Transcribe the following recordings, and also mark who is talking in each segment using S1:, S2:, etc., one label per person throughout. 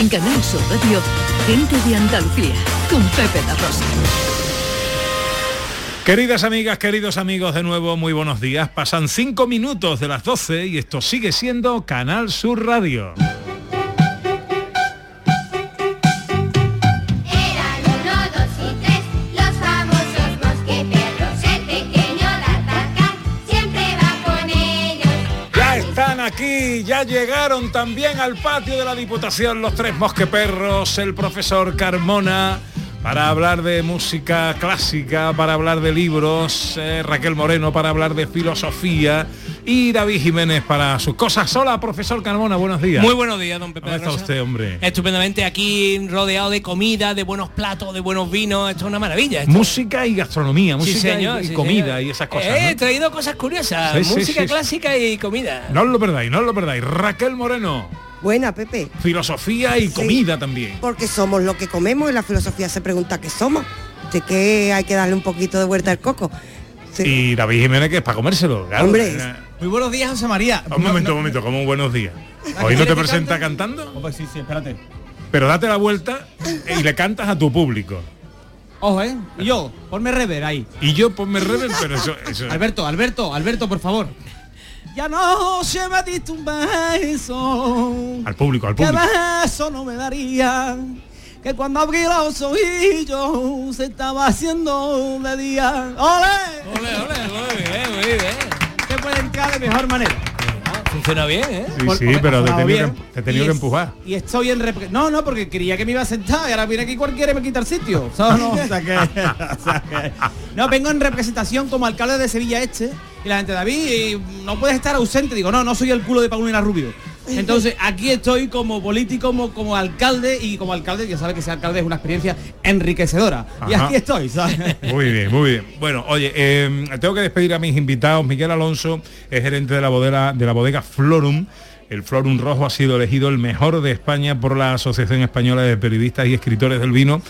S1: En Canal Sur Radio, Gente de Andalucía, con Pepe La Rosa.
S2: Queridas amigas, queridos amigos, de nuevo muy buenos días. Pasan cinco minutos de las 12 y esto sigue siendo Canal Sur Radio. Aquí, ya llegaron también al patio de la Diputación los tres mosqueperros, el profesor Carmona, para hablar de música clásica, para hablar de libros, eh, Raquel Moreno para hablar de filosofía y David Jiménez para sus cosas. Hola, profesor Carmona, buenos días.
S3: Muy buenos días, don Pepe.
S2: ¿Cómo está
S3: Rosa.
S2: usted, hombre?
S3: Estupendamente aquí rodeado de comida, de buenos platos, de buenos vinos. Esto es una maravilla. esto.
S2: Música y gastronomía, música y-
S3: señor,
S2: y,
S3: sí,
S2: comida
S3: señor.
S2: y esas cosas.
S3: Eh,
S2: ¿no?
S3: He traído cosas curiosas.
S2: Sí,
S3: música
S2: sí, sí.
S3: clásica y comida.
S2: No os lo perdáis, no os lo perdáis. Raquel Moreno,
S4: Buena, Pepe.
S2: filosofía y comida también.
S4: Porque somos lo que comemos y la filosofía se pregunta qué somos. De que hay que darle un poquito de vuelta al coco. Sí.
S2: Y David Jiménez que es para comérselo. claro.
S4: Hombre.
S5: Muy buenos días, José María.
S2: Un momento, un momento, como un buenos días. Hoy no te presenta cantando,
S5: Oh, pues sí, sí, espérate.
S2: pero date la vuelta y le cantas a tu público.
S5: Ojo, ¿eh? Y yo, ponme rever ahí.
S2: Y yo ponme rever, pero eso, eso-
S5: Alberto, Alberto, Alberto, por favor. Ya no se me diste un beso.
S2: al público, al
S5: Que
S2: público.
S5: beso no me daría. Que cuando abrí los ojillos se estaba haciendo de día. ¡Ole!
S3: Ole, ole, bien, muy bien.
S5: De mejor manera.
S3: Funciona bien, ¿eh?
S2: Sí,
S5: Por-
S2: sí,
S5: porque
S2: pero te he tenido, que, te he tenido
S5: Y
S2: que
S5: es-
S2: empujar.
S5: Y estoy en rep- No, no, porque creía que me iba a sentar y ahora viene aquí cualquiera y me quita el sitio. ¿sabes? No, o sea que- o sea que- no, vengo en representación como alcalde de Sevilla Este y la gente, David, y no puedes estar ausente. Digo, no, no soy el culo de Paulina Rubio. Entonces aquí estoy como político, como, como alcalde y como alcalde, ya sabes que ser alcalde es una experiencia enriquecedora. Y aquí estoy, ¿sabes?
S2: Muy bien, muy bien. Bueno, oye, eh, tengo que despedir a mis invitados. Miguel Alonso es gerente de la bodega, de la bodega Florum. El Florum Rojo ha sido elegido el mejor de España por la Asociación Española de Periodistas y Escritores del Vino.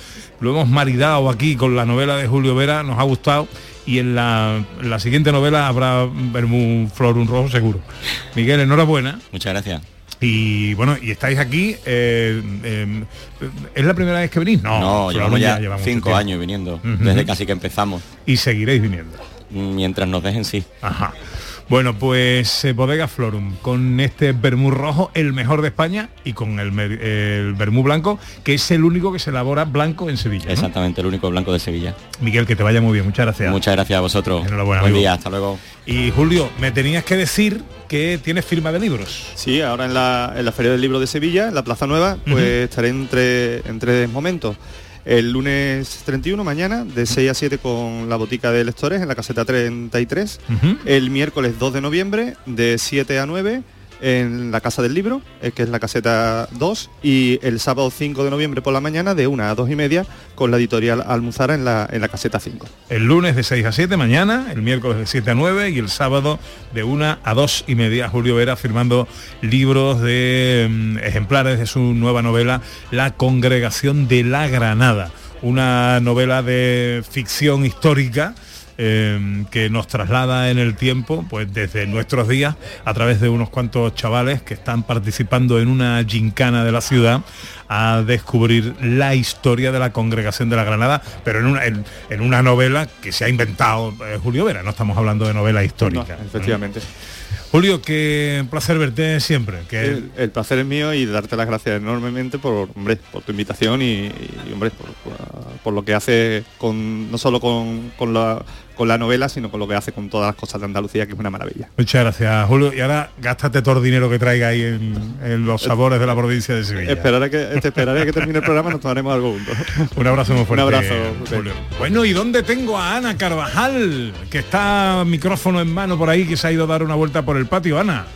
S2: Lo hemos maridado aquí con la novela de Julio Vera, nos ha gustado. Y en la, en la siguiente novela habrá Vermú Florum Rojo seguro. Miguel, enhorabuena.
S6: Muchas gracias.
S2: Y bueno, y estáis aquí. eh, eh, ¿Es la primera vez que venís? No,
S6: llevamos ya cinco años viniendo, desde casi que empezamos.
S2: Y seguiréis viniendo.
S6: Mientras nos dejen, sí.
S2: Ajá. Bueno, pues eh, Bodega Florum, con este vermú rojo, el mejor de España, y con el, el vermú blanco, que es el único que se elabora blanco en Sevilla. ¿no?
S6: Exactamente, el único blanco de Sevilla.
S2: Miguel, que te vaya muy bien, muchas gracias.
S6: Muchas gracias a vosotros.
S2: Enhorabuena,
S6: Buen
S2: amigo.
S6: día, hasta luego.
S2: Y Julio, me tenías que decir que tienes firma de libros.
S7: Sí, ahora en la, en la Feria del Libro de Sevilla, en la Plaza Nueva, pues estaré entre, en tres momentos. El lunes 31, mañana, de 6 a 7 con la botica de lectores en la caseta 33.
S2: Ujú.
S7: El miércoles 2 de noviembre, de 7 a 9 en la Casa del Libro, eh, que es la caseta 2. Y el sábado 5 de noviembre por la mañana, de 1 a 2 y media, con la editorial Almuzara en la, en la caseta 5.
S2: El lunes de 6 a 7 mañana, el miércoles de 7 a 9 y el sábado de 1 a 2 y media. Julio Vera firmando libros de mm, ejemplares de su nueva novela La Congregación de la Granada. Una novela de ficción histórica eh, que nos traslada en el tiempo, pues desde nuestros días, a través de unos cuantos chavales que están participando en una gincana de la ciudad a descubrir la historia de la congregación de la Granada, pero en una, en, en una novela que se ha inventado eh, Julio Vera, no estamos hablando de novela histórica.
S7: No, efectivamente.
S2: Julio, qué placer verte siempre. Que
S7: El, el placer es mío y darte las gracias enormemente por, hombre, por tu invitación y, y, hombre, por, por- por lo que hace con, no solo con, con la, con la novela, sino con lo que hace con todas las cosas de Andalucía, que es una maravilla.
S2: Muchas gracias, Julio. Y ahora gástate todo el dinero que traiga ahí en, en los sabores de la provincia de Sevilla.
S7: Esperaré que, te esperaré a que termine el programa nos tomaremos algo juntos.
S2: Un abrazo muy fuerte.
S7: Un abrazo.
S2: Julio. Bueno, ¿y dónde tengo a Ana Carvajal? Que está micrófono en mano por ahí, que se ha ido a dar una vuelta por el patio. Ana.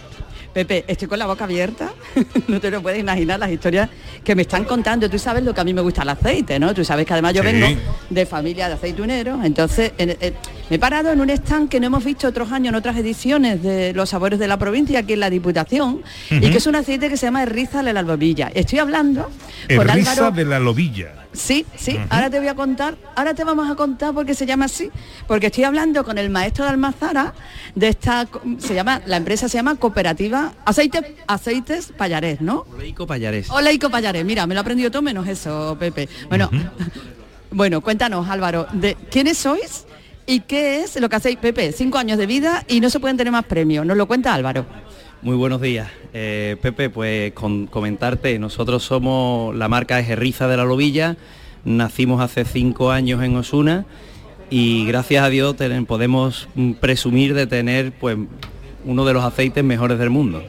S8: Pepe, estoy con la boca abierta, no te lo puedes imaginar las historias que me están contando. Tú sabes lo que a mí me gusta el aceite, ¿no? Tú sabes que además yo
S2: Sí.
S8: vengo de familia de aceituneros, entonces en- eh, Me he parado en un stand que no hemos visto otros años en otras ediciones de Los Sabores de la Provincia, aquí en la Diputación, y que es un aceite que se llama Erriza de la Albovilla. Estoy hablando con
S2: Erriza
S8: Álvaro...
S2: de la lobilla.
S8: Sí, sí, ahora te voy a contar, ahora te vamos a contar por qué se llama así, porque estoy hablando con el maestro de Almazara de esta, se llama, la empresa se llama Cooperativa Aceites, Aceites Payarés, ¿no?
S9: Leico Payarés.
S8: Hola Ico Payarés, mira, me lo he aprendido todo menos eso, Pepe. Bueno, bueno, cuéntanos Álvaro, de quiénes sois y qué es lo que hacéis, Pepe, cinco años de vida y no se pueden tener más premios, nos lo cuenta Álvaro.
S9: Muy buenos días. Eh, Pepe, pues con comentarte, nosotros somos, la marca es Herriza de la Lobilla, nacimos hace cinco años en Osuna y gracias a Dios podemos mm, presumir de tener pues uno de los aceites mejores del mundo.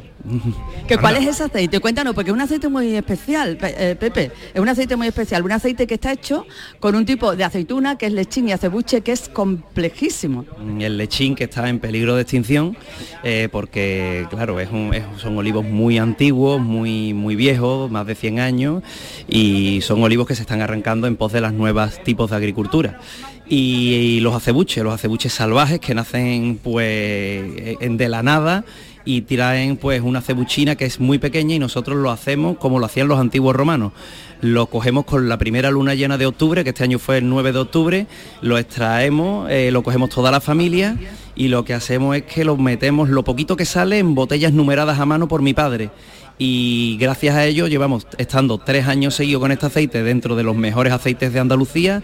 S8: ¿Que ¿Cuál es ese aceite? Cuéntanos, porque es un aceite muy especial, Pe- eh, Pepe. Es un aceite muy especial, un aceite que está hecho con un tipo de aceituna que es lechín y acebuche que es complejísimo.
S9: el lechín que está en peligro de extinción eh, porque claro es un- es- son olivos muy antiguos muy muy viejos más de 100 años y son olivos que se están arrancando en pos de las nuevas tipos de agricultura y, y los acebuches los acebuches salvajes que nacen pues en de la nada y traen pues una cebuchina que es muy pequeña y nosotros lo hacemos como lo hacían los antiguos romanos. Lo cogemos con la primera luna llena de octubre, que este año fue el 9 de octubre, lo extraemos, eh, lo cogemos toda la familia y lo que hacemos es que lo metemos lo poquito que sale en botellas numeradas a mano por mi padre. Y gracias a ello llevamos estando tres años seguidos con este aceite dentro de los mejores aceites de Andalucía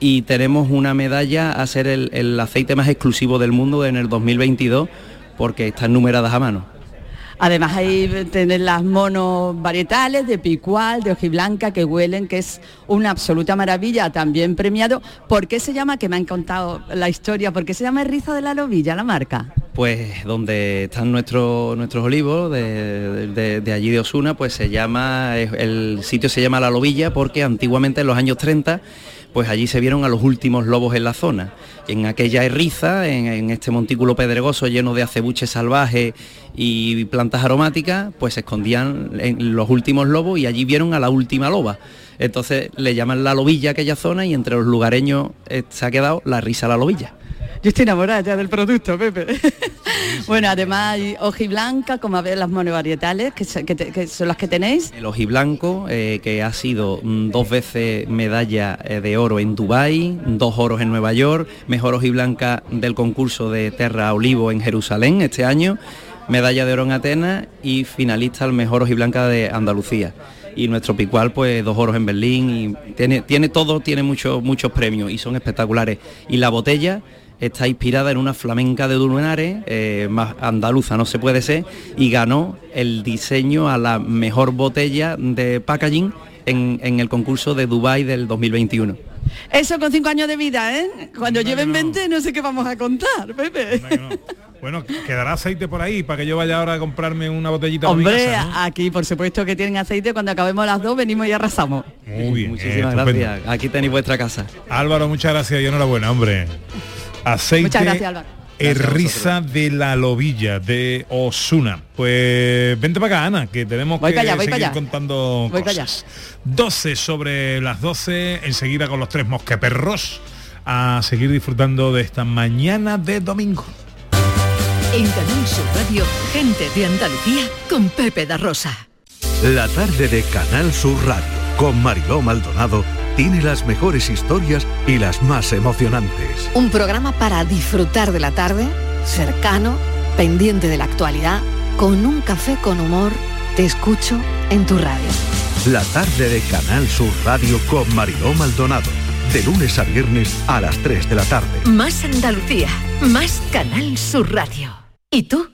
S9: y tenemos una medalla a ser el, el aceite más exclusivo del mundo en el 2022 porque están numeradas a mano.
S8: Además ahí tener las monos varietales de picual, de hojiblanca, que huelen, que es una absoluta maravilla, también premiado. ¿Por qué se llama, que me han contado la historia, por qué se llama Riza de la Lobilla, la marca?
S9: Pues donde están nuestros nuestros olivos de, de- de allí de Osuna, pues se llama, el sitio se llama La Lobilla porque antiguamente en los años 30 pues allí se vieron a los últimos lobos en la zona. En aquella erriza, en, este montículo pedregoso lleno de acebuches salvajes y plantas aromáticas, pues se escondían los últimos lobos y allí vieron a la última loba. Entonces le llaman la lobilla a aquella zona y entre los lugareños eh, se ha quedado la risa la lobilla.
S8: Yo estoy enamorada ya del producto, Pepe. bueno, además hay hojiblanca, como a ver las monovarietales, que, que son las que tenéis.
S9: El ojiblanco, eh, que ha sido mm, dos veces medalla eh, de oro en Dubái, dos oros en Nueva York, mejor ojiblanca del concurso de Terra Olivo en Jerusalén este año, medalla de oro en Atenas y finalista al mejor ojiblanca de Andalucía. Y nuestro picual, pues dos oros en Berlín y tiene, tiene todo, tiene muchos muchos premios y son espectaculares. Y la botella está inspirada en una flamenca de Dunares, eh, más andaluza no se puede ser, y ganó el diseño a la mejor botella de packaging en, en el concurso de Dubai del 2021.
S8: Eso con cinco años de vida, ¿eh? Cuando lleven 20 no sé qué vamos a contar, Pepe.
S2: Bueno, quedará aceite por ahí para que yo vaya ahora a comprarme una botellita para mi
S8: Hombre,
S2: casa, ¿no?
S8: aquí por supuesto que tienen aceite, cuando acabemos las dos venimos y arrasamos.
S2: Muy bien.
S9: Muchísimas gracias. Aquí tenéis vuestra casa.
S2: Álvaro, muchas gracias y enhorabuena, hombre. Aceite
S8: Muchas gracias.
S2: Erriza de la Lobilla de Osuna. Pues vente para acá, Ana, que tenemos
S8: Voy
S2: que
S8: allá,
S2: seguir
S8: allá.
S2: contando
S8: Voy para
S2: cosas. 12 sobre las 12, enseguida con los tres mosqueperros a seguir disfrutando de esta mañana de domingo.
S1: En Canal Sur Radio, gente de Andalucía con Pepe da Rosa.
S10: La tarde de Canal Sur Radio con Mariló Maldonado tiene las mejores historias y las más emocionantes.
S11: Un programa para disfrutar de la tarde, cercano, pendiente de la actualidad, con un café con humor. Te escucho en tu radio.
S10: La tarde de Canal Sur Radio con Mariló Maldonado. De lunes a viernes a las 3 de la tarde.
S1: Más Andalucía, más Canal Sur Radio. ¿Y tú?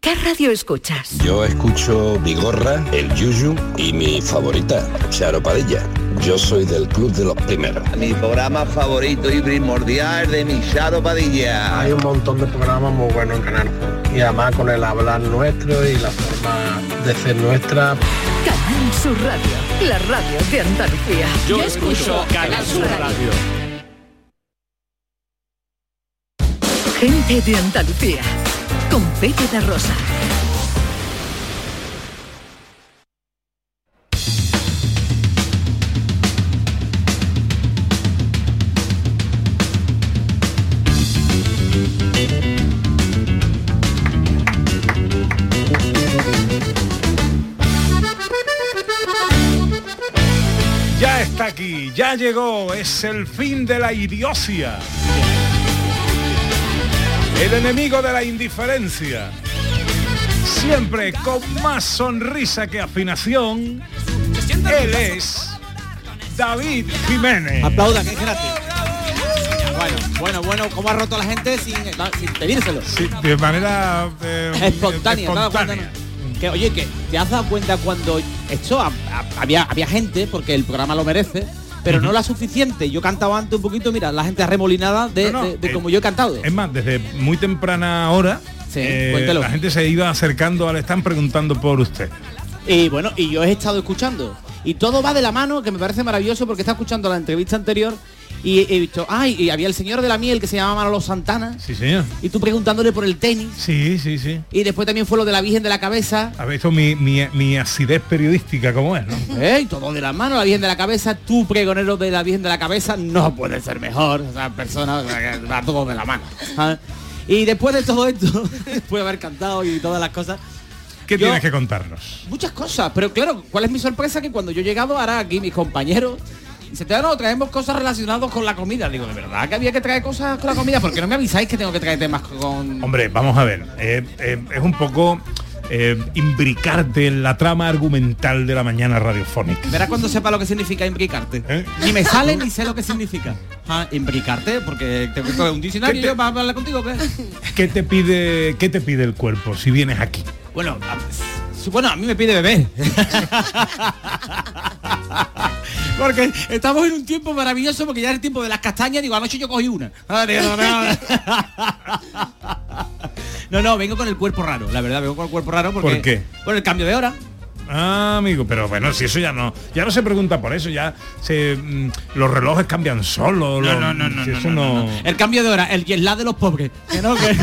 S1: ¿Qué radio escuchas?
S12: Yo escucho Vigorra, El Yuyu y mi favorita, Charo Padilla. Yo soy del club de los primeros.
S13: Mi programa favorito y primordial de mi Charo Padilla.
S14: Hay un montón de programas muy buenos en Canal. Y además con el hablar nuestro y la forma de ser nuestra.
S1: Canal Sur Radio, la radio de Andalucía.
S15: Yo escucho Canal Sur Radio.
S1: Gente de Andalucía, con Pepe da Rosa.
S2: Ya llegó, es el fin de la idiocia. El enemigo de la indiferencia. Siempre con más sonrisa que afinación, él es David Jiménez.
S5: Aplauda, que es gratis. Bueno, bueno, bueno, ¿cómo ha roto la gente sin, sin pedírselo?
S2: Sí, de manera eh,
S5: espontánea. Que oye, que te has dado cuenta cuando esto a- a- había, había gente, porque el programa lo merece, pero no la suficiente. Yo cantaba antes un poquito, mira, la gente arremolinada de,
S2: No, no,
S5: de- de
S2: eh,
S5: como yo he cantado.
S2: Es más, desde muy temprana hora, eh, la gente se iba acercando al stand preguntando por usted.
S5: Y bueno, y yo he estado escuchando. Y todo va de la mano, que me parece maravilloso porque está escuchando la entrevista anterior y he visto, ay, y había el señor de la miel que se llama Manolo Santana.
S2: Sí, señor.
S5: Y tú preguntándole por el tenis.
S2: Sí, sí, sí.
S5: Y después también fue lo de la Virgen de la Cabeza.
S2: Ha visto mi, mi, mi acidez periodística como es, ¿no?
S5: ¿Eh? Y todo de la mano, la Virgen de la Cabeza, tú pregonero de la Virgen de la Cabeza, no puede ser mejor. O sea, persona, va todo de la mano. ¿sabes? Y después de todo esto, después de haber cantado y todas las cosas,
S2: ¿Qué
S5: Yo-
S2: tienes que contarnos?
S5: muchas cosas. Pero claro, ¿cuál es mi sorpresa? Que cuando yo he llegado ahora aquí, mis compañeros, se te no, traemos cosas relacionadas con la comida. Digo, ¿de verdad que había que traer cosas con la comida? porque no me avisáis que tengo que traer temas con...
S2: Hombre, vamos a ver. eh, eh, es un poco eh, imbricarte en la trama argumental de la mañana radiofónica.
S5: Verás cuando sepa lo que significa imbricarte.
S2: ¿Eh?
S5: Ni me sale ni sé lo que significa. Ah, imbricarte, porque te meto un diccionario
S2: ¿Qué te-
S5: para hablar contigo, ¿qué?
S2: ¿Qué te pide, qué te pide el cuerpo si vienes aquí?
S5: Bueno, a, bueno, a mí me pide beber. porque estamos en un tiempo maravilloso porque ya es el tiempo de las castañas, digo, anoche yo cogí una. Digo, no, no. No, no, vengo con el cuerpo raro, la verdad, vengo con el cuerpo raro porque
S2: ¿Por qué?
S5: por el cambio de hora.
S2: Ah, amigo, pero bueno, si eso ya no, ya no se pregunta por eso, ya se, mm, los relojes cambian solos. los-
S5: no, no, no,
S2: si
S5: no,
S2: eso
S5: no,
S2: no-
S5: El cambio de hora, el jet lag de los pobres. Que no, que-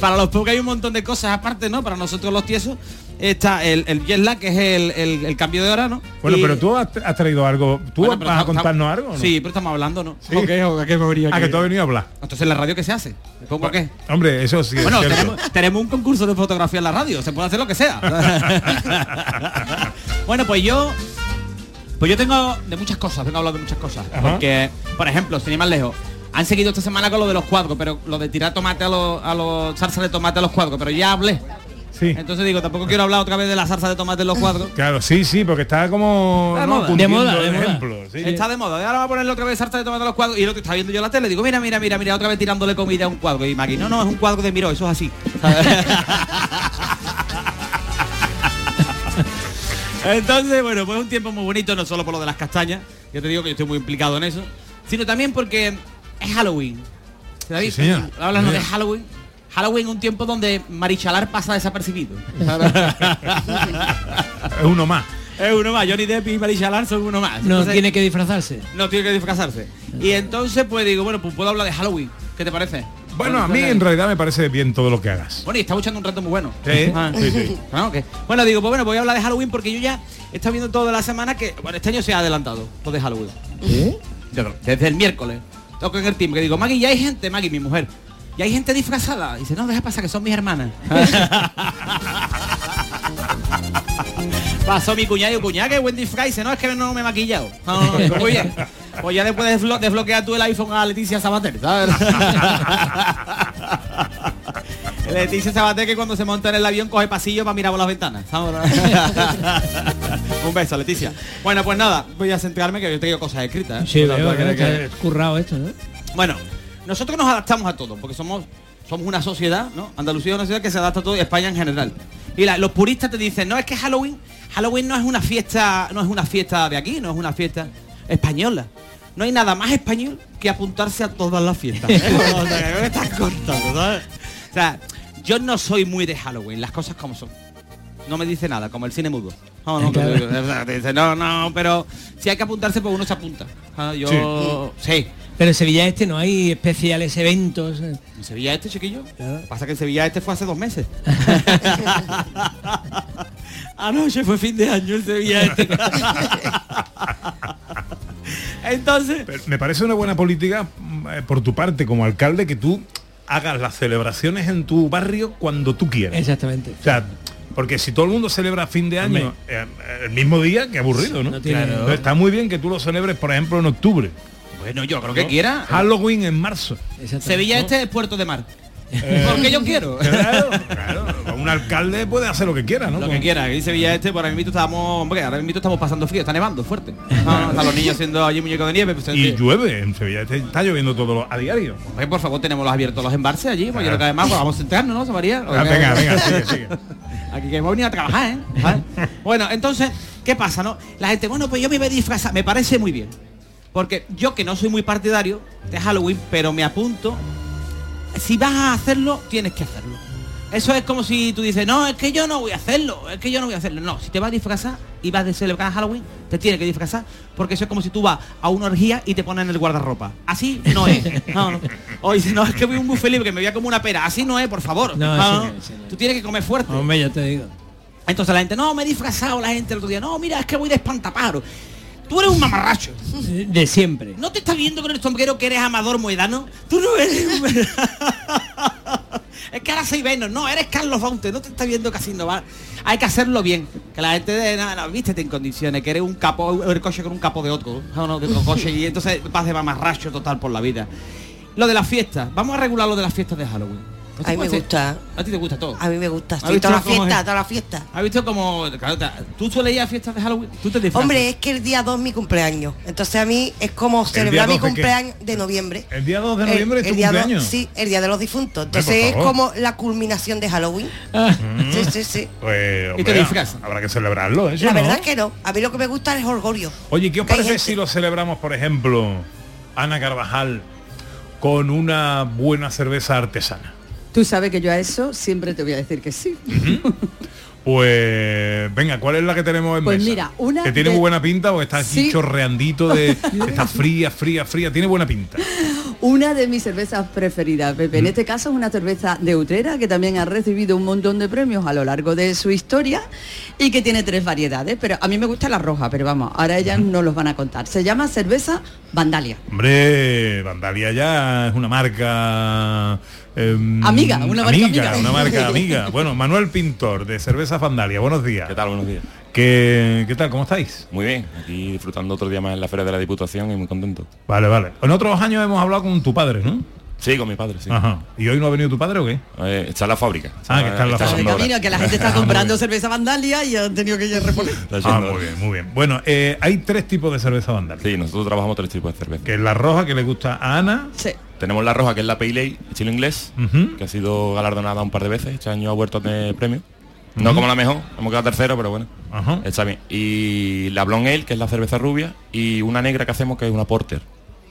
S5: Para los pobres hay un montón de cosas aparte, ¿no? Para nosotros los tiesos está el, el jet lag, que es el, el- el cambio de hora, ¿no?
S2: Bueno,
S5: Y-
S2: pero tú has, has traído algo. ¿Tú
S5: Bueno,
S2: vas a contarnos algo? no?
S5: Sí, pero estamos hablando, ¿no?
S2: Sí.
S5: ¿O qué? ¿O qué me venía aquí?
S2: que tú has venido a hablar.
S5: Entonces la radio qué se hace? ¿Me pongo qué?
S2: Hombre, eso sí. es
S5: Bueno,
S2: cierto.
S5: tenemos, tenemos un concurso de fotografía en la radio, se puede hacer lo que sea. bueno, pues yo. Pues yo tengo de muchas cosas, vengo a hablar de muchas cosas.
S2: Ajá.
S5: Porque, por ejemplo, sin ir más lejos, han seguido esta semana con lo de los cuadros, pero lo de tirar tomate a los, a los salsa de tomate a los cuadros, pero ya hablé.
S2: Sí.
S5: Entonces digo, tampoco quiero hablar otra vez de la salsa de tomate en los cuadros.
S2: Claro, sí, sí, porque está como
S5: de
S2: ¿no?
S5: moda. De moda, de moda.
S2: sí.
S5: Está de moda. Ahora va a ponerle otra vez salsa de tomate a los cuadros. Y el otro está viendo yo la tele. Digo, mira, mira, mira, mira, otra vez tirándole comida a un cuadro. Y Maggie, no, no, es un cuadro de miro, eso es así. Entonces, bueno, pues un tiempo muy bonito, no solo por lo de las castañas, yo te digo que yo estoy muy implicado en eso, sino también porque es Halloween. David,
S2: Sí,
S5: de. Halloween. Halloween un tiempo donde Marichalar pasa desapercibido.
S2: Es uno más.
S5: Es uno más, Johnny Depp y Marichalar son uno más.
S3: No
S5: Entonces-
S3: tiene que disfrazarse.
S5: no tiene que disfrazarse. Y entonces pues digo, bueno, pues puedo hablar de Halloween. ¿Qué te parece?
S2: Bueno, a mí en realidad me parece bien todo lo que hagas.
S5: Bueno, y está echando un rato muy bueno.
S2: Sí,
S5: Ah.
S2: sí, sí.
S5: Ah. Bueno, digo, pues bueno, voy a hablar de Halloween porque yo ya he estado viendo toda la semana que, bueno, este año se ha adelantado, todo de Halloween. Desde el miércoles. Toco en el team que digo, Maggie, ya hay gente, Maggie, mi mujer. Ya hay gente disfrazada. Y dice, no, deja pasar que son mis hermanas. Pasó mi cuñado y cuñada, que buen disfraz. Dice, no, es que no me he maquillado. No, no, no, muy bien. Pues ya después desblo- desbloquea tú el iPhone a Leticia Sabater, ¿sabes? Leticia Sabater que cuando se monta en el avión coge pasillo para mirar por las ventanas. ¿sabes? Un beso, Leticia. Bueno, pues nada, voy a centrarme que yo tengo cosas escritas. ¿eh?
S3: Sí, veo que,
S5: que-
S3: que es currado esto, ¿no?
S5: bueno, nosotros nos adaptamos a todo, porque somos somos una sociedad, ¿no? Andalucía es una sociedad que se adapta a todo y España en general. Y la- los puristas te dicen, no, es que Halloween, Halloween no es una fiesta, no es una fiesta de aquí, no es una fiesta española. No hay nada más español que apuntarse a todas las fiestas. ¿eh? o sea, me estás cortando, ¿sabes? O sea, yo no soy muy de Halloween, las cosas como son. No me dice nada, como el cine mudo. No, no,
S3: Claro.
S5: que- o sea, te dice, no, no, pero si hay que apuntarse, pues uno se apunta. Ah, Yo, sí.
S3: Pero en Sevilla Este no hay especiales eventos.
S5: ¿En Sevilla Este, chiquillo? Pasa que en Sevilla Este fue hace dos meses. Anoche fue fin de año en Sevilla Este. Entonces,
S2: Pero me parece una buena política mm, eh, por tu parte como alcalde que tú hagas las celebraciones en tu barrio cuando tú quieras.
S3: Exactamente.
S2: O sea, Porque si todo el mundo celebra fin de año eh, el mismo día, qué aburrido, ¿no?
S5: tiene-
S2: Entonces, está muy bien que tú lo celebres, por ejemplo, en octubre.
S5: Bueno, yo creo que
S2: ¿no?
S5: quiera.
S2: Halloween en marzo.
S5: Sevilla este es Puerto de Mar.
S2: Eh,
S5: Porque yo quiero.
S2: Claro, claro. Un alcalde puede hacer lo que quiera, ¿no?
S5: Lo que quiera, aquí Sevilla este, por ahora mismo estamos, hombre, ahora mismo estamos pasando frío, está nevando fuerte. No, no, están los niños haciendo allí muñecos de nieve. pues,
S2: Y llueve en Sevilla, este- está lloviendo todo lo- a diario.
S5: hombre, por favor, tenemos los abiertos los embalses allí, porque yo creo que además pues, vamos a sentarnos, ¿no, José María?
S2: Ah, venga, venga, sigue, sigue.
S5: Aquí que hemos venido a trabajar, ¿eh? ¿Vale? bueno, entonces, ¿qué pasa, no? La gente, bueno, pues yo me voy a disfrazar, me parece muy bien. Porque yo que no soy muy partidario de Halloween, pero me apunto, si vas a hacerlo, tienes que hacerlo. Eso es como si tú dices, no, es que yo no voy a hacerlo, es que yo no voy a hacerlo. No, si te vas a disfrazar y vas a celebrar Halloween, te tienes que disfrazar, porque eso es como si tú vas a una orgía y te ponen en el guardarropa. Así no es. No, no. O dices, no, es que voy a un buffet libre que me voy a como una pera. Así no es, por favor.
S3: No,
S5: No. Tú tienes que comer fuerte.
S3: Hombre, ya te digo.
S5: Entonces la gente, no, me he disfrazado la gente el otro día. No, mira, es que voy de espantapájaro. Tú eres un mamarracho.
S3: De siempre.
S5: ¿No te estás viendo con el sombrero que eres Amador Moedano? Tú no eres... es que ahora soy Venom, no, eres Carlos Fonte, no te estás viendo casi no va. Hay que hacerlo bien. Que la gente de nada, no, vístete en condiciones, que eres un capo, el coche con un capo de otro, no, no, de otro coche, y entonces vas de mamarracho total por la vida. Lo de las fiestas, vamos a regular lo de las fiestas de Halloween. ¿No te
S4: A mí me gusta.
S5: A ti te gusta todo.
S4: A mí me gusta.
S5: ¿Has
S4: Estoy
S5: visto
S4: toda la fiesta,
S5: es?
S4: toda la fiesta.
S5: ¿Has visto como... Claro, ¿Tú sueles ir a fiestas de Halloween? ¿Tú te disfrazas?
S4: Hombre, es que el día 2 es mi cumpleaños. Entonces a mí es como celebrar mi
S2: 2 de qué?
S4: cumpleaños de noviembre.
S2: El día 2 de
S4: El-
S2: noviembre es
S4: el
S2: tu
S4: día dos-
S2: cumpleaños.
S4: sí, el día de los difuntos. Entonces es como la culminación de Halloween.
S2: Mm.
S4: Sí, sí, sí.
S2: Pues,
S5: ¿Y te disfrazas?
S2: habrá que celebrarlo, eso,
S4: La
S2: ¿no?
S4: verdad es que no. A mí lo que me gusta es el orgullo.
S2: Oye, ¿qué os parece si lo celebramos, por ejemplo, Ana Carvajal, con una buena cerveza artesana?
S8: Tú sabes que yo a eso siempre te voy a decir que sí.
S2: Pues venga, ¿cuál es la que tenemos en
S8: Pues
S2: mesa?
S8: mira, una
S2: que tiene
S8: de-
S2: muy buena pinta o está aquí
S8: Sí.
S2: chorreandito de está fría, fría, fría, tiene buena pinta.
S8: Una de mis cervezas preferidas, Pepe. En
S2: Mm.
S8: este caso es una cerveza de Utrera que también ha recibido un montón de premios a lo largo de su historia y que tiene tres variedades. Pero a mí me gusta la roja, pero vamos, ahora ellas no los van a contar. Se llama cerveza Vandalia.
S2: Hombre, Vandalia ya es una marca em,
S8: Amiga, una marca amiga.
S2: una marca amiga. Bueno, Manuel Pintor de Cerveza Vandalia, buenos días.
S6: ¿Qué tal? Buenos días.
S2: ¿Qué, qué tal? ¿Cómo estáis?
S6: Muy bien, aquí disfrutando otro día más en la Feria de la Diputación y muy contento.
S2: Vale, vale. En otros años hemos hablado con tu padre, ¿no?
S6: Sí, con mi padre, sí.
S2: Ajá. ¿Y hoy no ha venido tu padre o qué?
S6: Eh, está en la fábrica.
S2: Ah, que está en la fábrica.
S8: que la gente está
S2: Ah,
S8: comprando
S2: bien.
S8: cerveza Vandalia y han tenido que ir a reponer.
S6: Está
S2: Ah, muy bien, muy bien. Bueno, eh, hay tres tipos de cerveza Vandalia.
S6: Sí, nosotros trabajamos tres tipos de cerveza.
S2: Que es la roja que le gusta a Ana.
S8: Sí.
S6: Tenemos la roja, que es la Pale Ale, estilo inglés, que ha sido galardonada un par de veces. Este año ha vuelto a tener premio. No como la mejor, hemos quedado tercero, pero bueno, está bien. Y la Blonde Ale, que es la cerveza rubia, y una negra que hacemos, que es una Porter.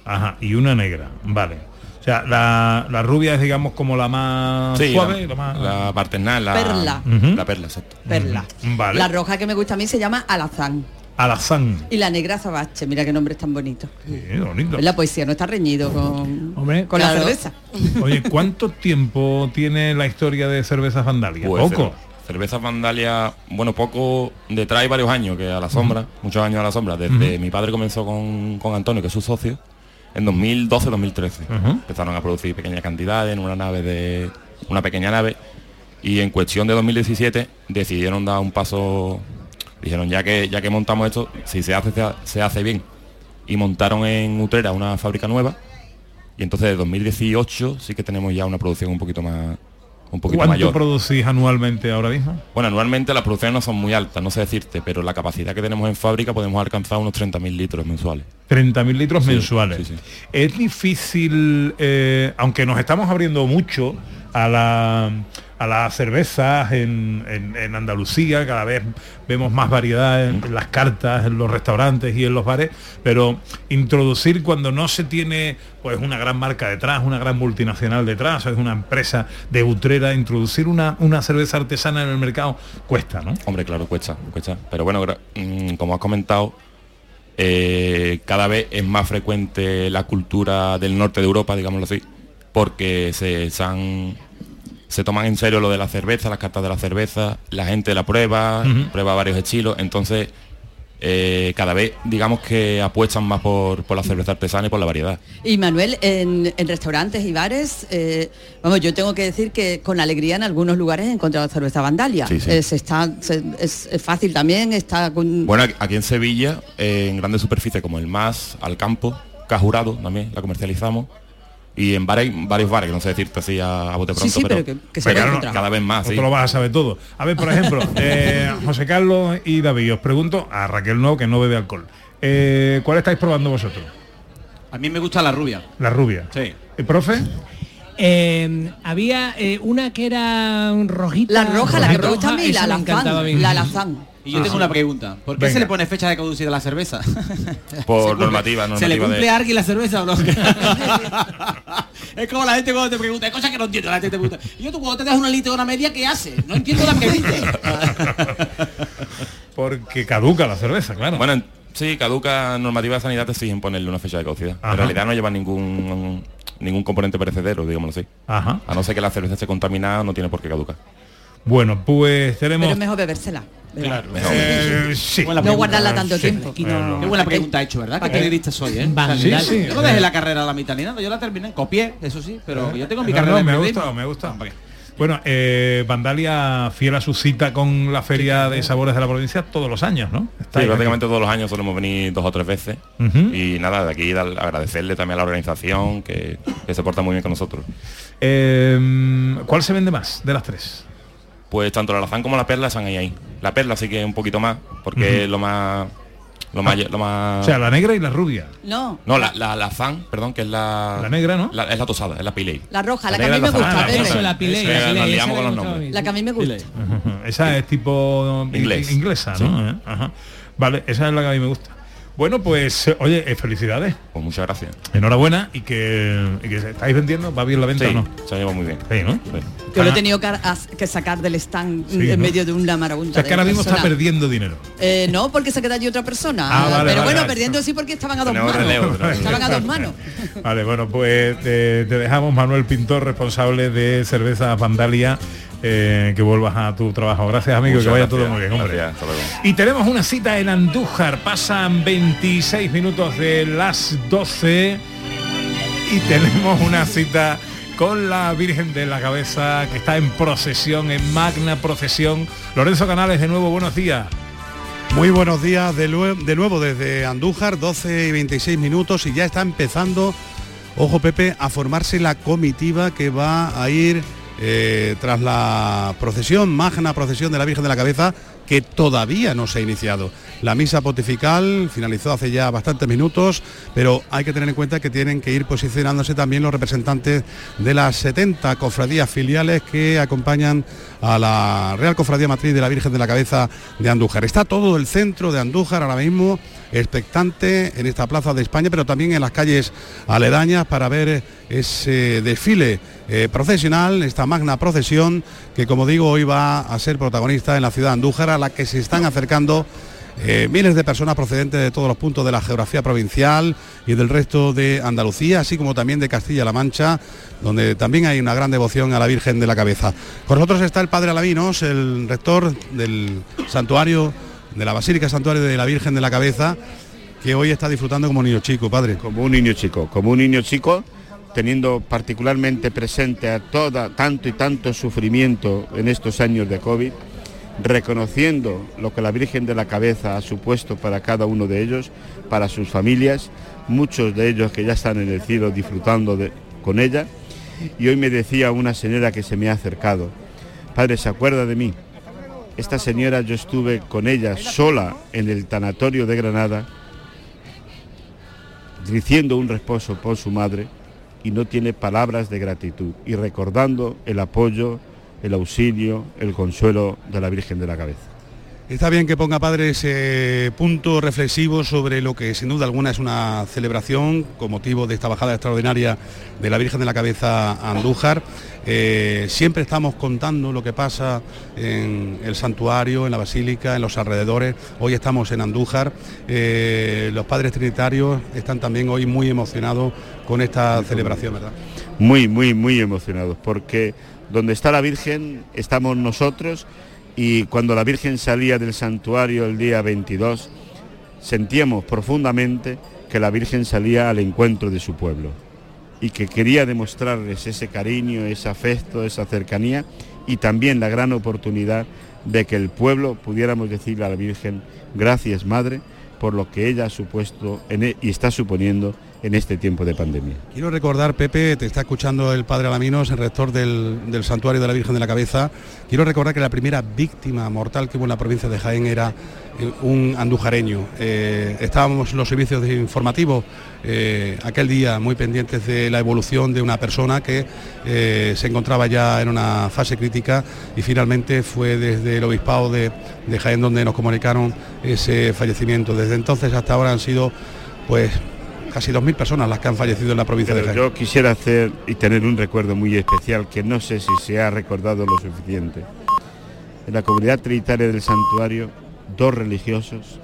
S2: Ajá. Y una negra. Vale. O sea, la, la rubia es digamos como la más
S6: Sí,
S2: suave,
S6: la,
S2: la más.
S6: la Bartenal, la
S8: Perla.
S6: La perla, exacto.
S8: Perla.
S2: Vale.
S8: La roja que me gusta a mí se llama Alazán.
S2: Alazán.
S8: Y la negra Zabache, mira qué nombres tan bonitos.
S2: Sí, bonito.
S8: La poesía no está reñido con,
S2: Hombre,
S8: con la
S4: claro.
S8: cerveza.
S2: Oye, ¿cuánto tiempo tiene la historia de cervezas Vandalia?
S6: Pues,
S2: Poco.
S6: cer- Cerveza Vandalia, bueno, poco detrás hay varios años que a la sombra, muchos años a la sombra. Desde mi padre comenzó con, con Antonio, que es su socio, en 2012-2013.
S2: Ujú.
S6: Empezaron a producir pequeñas cantidades en una nave de una pequeña nave y en cuestión de 2017 decidieron dar un paso, dijeron ya que ya que montamos esto, si se hace se ha- se hace bien. Y montaron en Utrera una fábrica nueva y entonces de 2018 sí que tenemos ya una producción un poquito más un poquito
S2: ¿Cuánto
S6: mayor.
S2: producís anualmente ahora mismo?
S6: Bueno, anualmente las producciones no son muy altas, no sé decirte, pero la capacidad que tenemos en fábrica podemos alcanzar unos 30.000 litros mensuales.
S2: 30.000 litros
S6: Sí,
S2: mensuales.
S6: sí, sí.
S2: Es difícil, eh, aunque nos estamos abriendo mucho a la a las cervezas en, en- Andalucía, cada vez vemos más variedad en, las cartas, en los restaurantes y en los bares, pero introducir cuando no se tiene pues una gran marca detrás, una gran multinacional detrás, es una empresa de utrera, introducir una, una cerveza artesana en el mercado cuesta, ¿no?
S6: Hombre, claro, cuesta, cuesta. Pero bueno, mm, como has comentado, eh, cada vez es más frecuente la cultura del norte de Europa, digámoslo así, porque se, se han- se toman en serio lo de la cerveza, las cartas de la cerveza, la gente la prueba, prueba varios estilos, entonces eh, cada vez digamos que apuestan más por, por la cerveza artesana y por la variedad.
S8: Y Manuel, en, en restaurantes y bares, eh, vamos, yo tengo que decir que con alegría en algunos lugares he encontrado cerveza Vandalia.
S6: Sí, sí.
S8: Se está, se- es, es fácil también, está con...
S6: Bueno, aquí- aquí en Sevilla, eh, en grandes superficies como el MAS, Alcampo, Cajurado también la comercializamos. Y en bares, varios bares, que no sé decirte así a, a bote pronto,
S8: sí,
S6: pero,
S8: pero que- que se
S6: pero
S8: puede
S6: claro,
S8: encontrar.
S6: cada vez más. Sí.
S2: te lo vas a saber todo. A ver, por ejemplo, eh, José Carlos y David, os pregunto, a Raquel no, que no bebe alcohol. Eh, ¿Cuál estáis probando vosotros?
S5: A mí me gusta la rubia.
S2: La rubia.
S5: Sí.
S2: ¿El profe?
S3: Eh, había eh, una que era rojita.
S8: La roja, la que me gusta a mí, la. La Alazán.
S5: Y yo
S2: Ah,
S5: tengo
S2: sí.
S5: una pregunta. ¿Por qué
S2: Venga.
S5: se le pone fecha de caducidad a la cerveza?
S6: Por
S5: ¿Se cumple-
S6: normativa,
S5: ¿Se le
S6: normativa
S5: cumple
S6: de-
S5: a alguien la cerveza o no? es como la gente cuando te pregunta, hay cosas que no entiendo, la gente te pregunta. Y yo tú cuando te das una litro o una media, ¿qué haces? No entiendo la pregunta.
S2: Porque caduca la cerveza, claro.
S6: Bueno, en- sí, caduca normativa de sanidad te exigen ponerle una fecha de caducidad.
S2: Ajá.
S6: En realidad no lleva ningún ningún componente perecedero, digámoslo así.
S2: Ajá.
S6: A no ser que la cerveza esté contaminada, no tiene por qué caducar.
S2: Bueno, pues tenemos...
S8: Pero es mejor bebérsela. ¿Verdad?
S2: Eh, sí.
S8: No guardarla tanto
S2: Sí.
S8: tiempo.
S5: Qué buena pregunta ha hecho, ¿verdad? Qué periodista soy, ¿eh? Yo no dejé la carrera a la mitad ni nada, yo la terminé, copié, eso sí, pero yo tengo mi
S2: No,
S5: carrera
S2: me gustado, me ha gustado. Bueno, eh, Vandalia fiel a su cita con la Feria de Sabores de la provincia todos los años, ¿no? Está
S6: Sí,
S2: ahí.
S6: prácticamente todos los años solemos venir dos o tres veces.
S2: Ujú.
S6: Y nada, de aquí agradecerle también a la organización que, que se porta muy bien con nosotros.
S2: Eh, ¿Cuál se vende más de las tres?
S6: Pues tanto la lazán como la perla están ahí ahí. La perla sí que un poquito más, porque es lo más lo más lo más
S2: O sea, la negra y la rubia.
S8: No,
S6: No, la, la lazán, perdón, que es la
S2: La negra, ¿no?
S6: la- es la tosada, es la piley.
S8: la roja, la que
S6: negra
S8: a mí me
S6: es la
S8: gusta, Pepe.
S3: Eso, la piley,
S6: Sí,
S3: la
S6: nos liamos con los nombres.
S8: La que a mí me gusta.
S2: Esa es tipo
S6: Inglés.
S2: inglesa, ¿no? Eh, Ajá. Vale, esa es la que a mí me gusta. Bueno, pues eh, oye, eh, felicidades.
S6: Pues muchas gracias.
S2: Enhorabuena y que, y que estáis vendiendo, va bien la venta
S6: Sí,
S2: o no.
S6: se lleva muy bien.
S2: Sí, ¿no?
S6: Sí.
S8: Yo lo he tenido que, que sacar del stand
S2: Sí,
S8: en
S2: ¿no?
S8: medio de una
S2: O
S8: marabunta.
S2: sea, que
S8: de
S2: ahora mismo está perdiendo dinero.
S8: Eh, no, porque se queda allí otra persona.
S2: Ah, vale,
S8: Pero
S2: vale,
S8: bueno,
S2: vale.
S8: perdiendo sí porque estaban a dos
S6: Tenemos
S8: manos.
S6: relevo,
S8: estaban a dos manos.
S2: Vale, bueno, pues te, te dejamos Manuel Pintor, responsable de Cerveza Vandalia, eh, que vuelvas a tu trabajo. Gracias, amigo,
S6: Muchas
S2: que vaya
S6: gracias.
S2: todo muy bien, hombre.
S6: Gracias, hasta luego.
S2: Y tenemos una cita en Andújar, pasan 26 minutos de las 12 y tenemos una cita con la Virgen de la Cabeza que está en procesión, en magna procesión. Lorenzo Canales, de nuevo, buenos días.
S16: Muy buenos días de, de nuevo desde Andújar, 12 y 26 minutos y ya está empezando, ojo Pepe, a formarse la comitiva que va a ir eh, tras la procesión, magna procesión de la Virgen de la Cabeza, que todavía no se ha iniciado. La misa pontifical finalizó hace ya bastantes minutos, pero hay que tener en cuenta que tienen que ir posicionándose también los representantes de las 70 cofradías filiales que acompañan a la Real Cofradía Matriz de la Virgen de la Cabeza de Andújar. Está todo el centro de Andújar ahora mismo expectante en esta plaza de España, pero también en las calles aledañas para ver ese desfile eh, procesional, esta magna procesión que como digo hoy va a ser protagonista en la ciudad de Andújar, a la que se están acercando eh, miles de personas procedentes de todos los puntos de la geografía provincial y del resto de Andalucía, así como también de Castilla-La Mancha, donde también hay una gran devoción a la Virgen de la Cabeza. Con nosotros está el Padre Alaminos, el rector del santuario, de la Basílica Santuario de la Virgen de la Cabeza, que hoy está disfrutando como niño chico, Padre.
S17: Como un niño chico, como un niño chico, teniendo particularmente presente a toda, tanto y tanto sufrimiento en estos años de COVID, reconociendo lo que la Virgen de la Cabeza ha supuesto para cada uno de ellos, para sus familias, muchos de ellos que ya están en el cielo disfrutando con ella. Y hoy me decía una señora que se me ha acercado, Padre, ¿se acuerda de mí? Esta señora yo estuve con ella sola en el tanatorio de Granada, diciendo un reposo por su madre y no tiene palabras de gratitud y recordando el apoyo, el auxilio, el consuelo de la Virgen de la Cabeza.
S16: Está bien que ponga padre ese punto reflexivo sobre lo que sin duda alguna es una celebración con motivo de esta bajada extraordinaria de la Virgen de la Cabeza a Andújar. Eh, siempre estamos contando lo que pasa en el santuario, en la basílica, en los alrededores. Hoy estamos en Andújar. Eh, los padres trinitarios están también hoy muy emocionados con esta celebración, ¿verdad?
S17: Muy, muy, muy emocionados porque donde está la Virgen estamos nosotros y cuando la Virgen salía del santuario el día 22 sentíamos profundamente que la Virgen salía al encuentro de su pueblo y que quería demostrarles ese cariño, ese afecto, esa cercanía y también la gran oportunidad de que el pueblo pudiéramos decirle a la Virgen, gracias Madre, por lo que ella ha supuesto e- y está suponiendo en este tiempo de pandemia.
S16: Quiero recordar, Pepe, te está escuchando el padre Alaminos, el rector del, del Santuario de la Virgen de la Cabeza. Quiero recordar que la primera víctima mortal que hubo en la provincia de Jaén era eh, un andujareño. Eh, estábamos los servicios informativos eh, aquel día muy pendientes de la evolución de una persona que eh, se encontraba ya en una fase crítica y finalmente fue desde el obispado de, de Jaén donde nos comunicaron ese fallecimiento. Desde entonces hasta ahora han sido pues casi 2.000 personas las que han fallecido en la provincia
S17: Pero
S16: de Jaén.
S17: yo quisiera hacer y tener un recuerdo muy especial que no sé si se ha recordado lo suficiente. En la comunidad trinitaria del santuario, dos religiosos,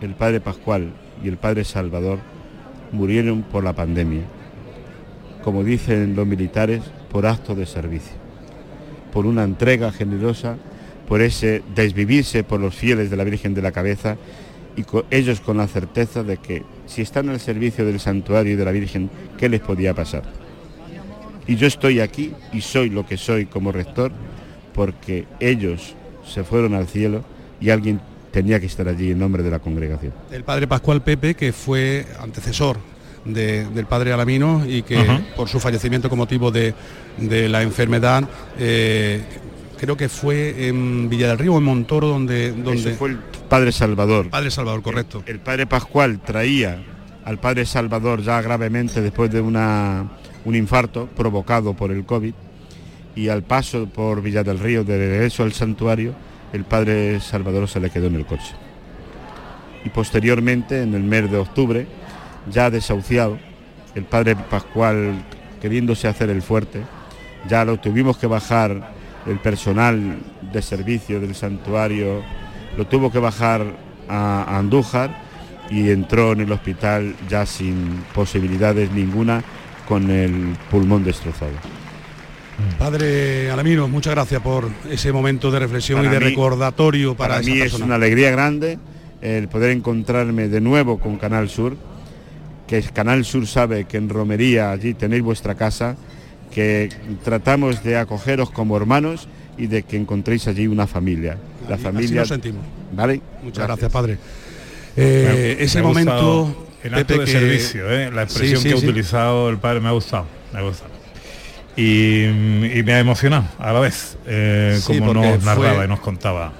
S17: el padre Pascual y el padre Salvador, murieron por la pandemia. Como dicen los militares, por acto de servicio, por una entrega generosa, por ese desvivirse por los fieles de la Virgen de la Cabeza y ellos con la certeza de que si están al servicio del santuario y de la Virgen, ¿qué les podía pasar? Y yo estoy aquí y soy lo que soy como rector porque ellos se fueron al cielo y alguien tenía que estar allí en nombre de la congregación.
S16: El padre Pascual Pepe, que fue antecesor de- del padre Alamino y que por su fallecimiento con motivo de, de la enfermedad, eh, creo que fue en Villa del Río, en Montoro, donde... donde
S17: Eso fue el padre Salvador.
S16: Padre Salvador, correcto.
S17: El padre Pascual traía al padre Salvador ya gravemente después de una, un infarto provocado por el COVID y al paso por Villa del Río de regreso al santuario, el padre Salvador se le quedó en el coche. Y posteriormente, en el mes de octubre, ya desahuciado, el padre Pascual queriéndose hacer el fuerte, ya lo tuvimos que bajar el personal de servicio del santuario, lo tuvo que bajar a, Andújar y entró en el hospital ya sin posibilidades ninguna con el pulmón destrozado.
S16: Padre Alamino, muchas gracias por ese momento de reflexión
S17: Para
S16: y de
S17: mí-
S16: recordatorio para,
S17: Para
S16: esa
S17: mí es una alegría grande el poder encontrarme de nuevo con Canal Sur, que Canal Sur sabe que en Romería allí tenéis vuestra casa, que tratamos de acogeros como hermanos y de que encontréis allí una familia. La
S16: Así
S17: familia.
S16: lo sentimos.
S17: ¿Vale?
S16: Muchas gracias, padre. Eh,
S2: Me-
S16: ese
S2: me
S16: momento...
S2: El acto
S16: Pepe,
S2: de
S16: que-
S2: servicio, ¿eh? la expresión
S16: Sí, sí,
S2: que ha utilizado el padre me ha gustado, me ha gustado. Y, y me ha emocionado a la vez, eh,
S16: Sí,
S2: como nos narraba
S16: fue-
S2: y nos contaba.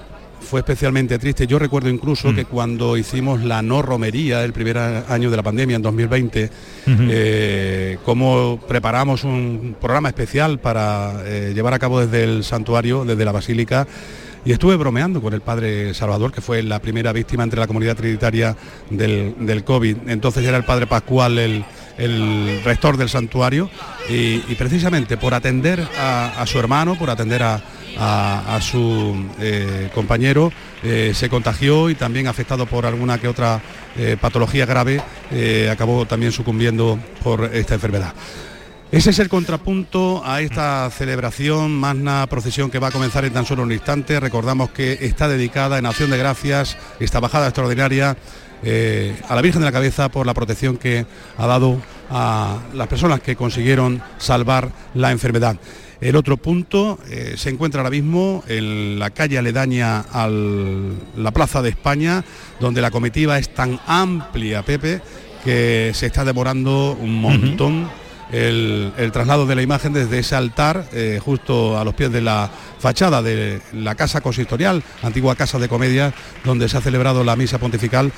S16: Fue especialmente triste. Yo recuerdo incluso
S2: Mm.
S16: que cuando hicimos la no romería el primer año de la pandemia, en 2020,
S2: Ujú.
S16: eh, cómo preparamos un programa especial para eh, llevar a cabo desde el santuario, desde la basílica. Y estuve bromeando con el padre Salvador, que fue la primera víctima entre la comunidad trinitaria del, del COVID. Entonces era el padre Pascual el, el rector del santuario y, precisamente por atender a, su hermano, por atender a, su eh, compañero, eh, se contagió y también afectado por alguna que otra eh, patología grave, acabó también sucumbiendo por esta enfermedad. Ese es el contrapunto a esta celebración, magna procesión que va a comenzar en tan solo un instante. Recordamos que está dedicada en acción de gracias, esta bajada extraordinaria eh, a la Virgen de la Cabeza por la protección que ha dado a las personas que consiguieron salvar la enfermedad. El otro punto eh, se encuentra ahora mismo en la calle aledaña a la Plaza de España, donde la comitiva es tan amplia, Pepe, que se está demorando un montón el, el traslado de la imagen desde ese altar, eh, justo a los pies de la fachada de la Casa Consistorial, antigua Casa de Comedia, donde se ha celebrado la misa pontifical.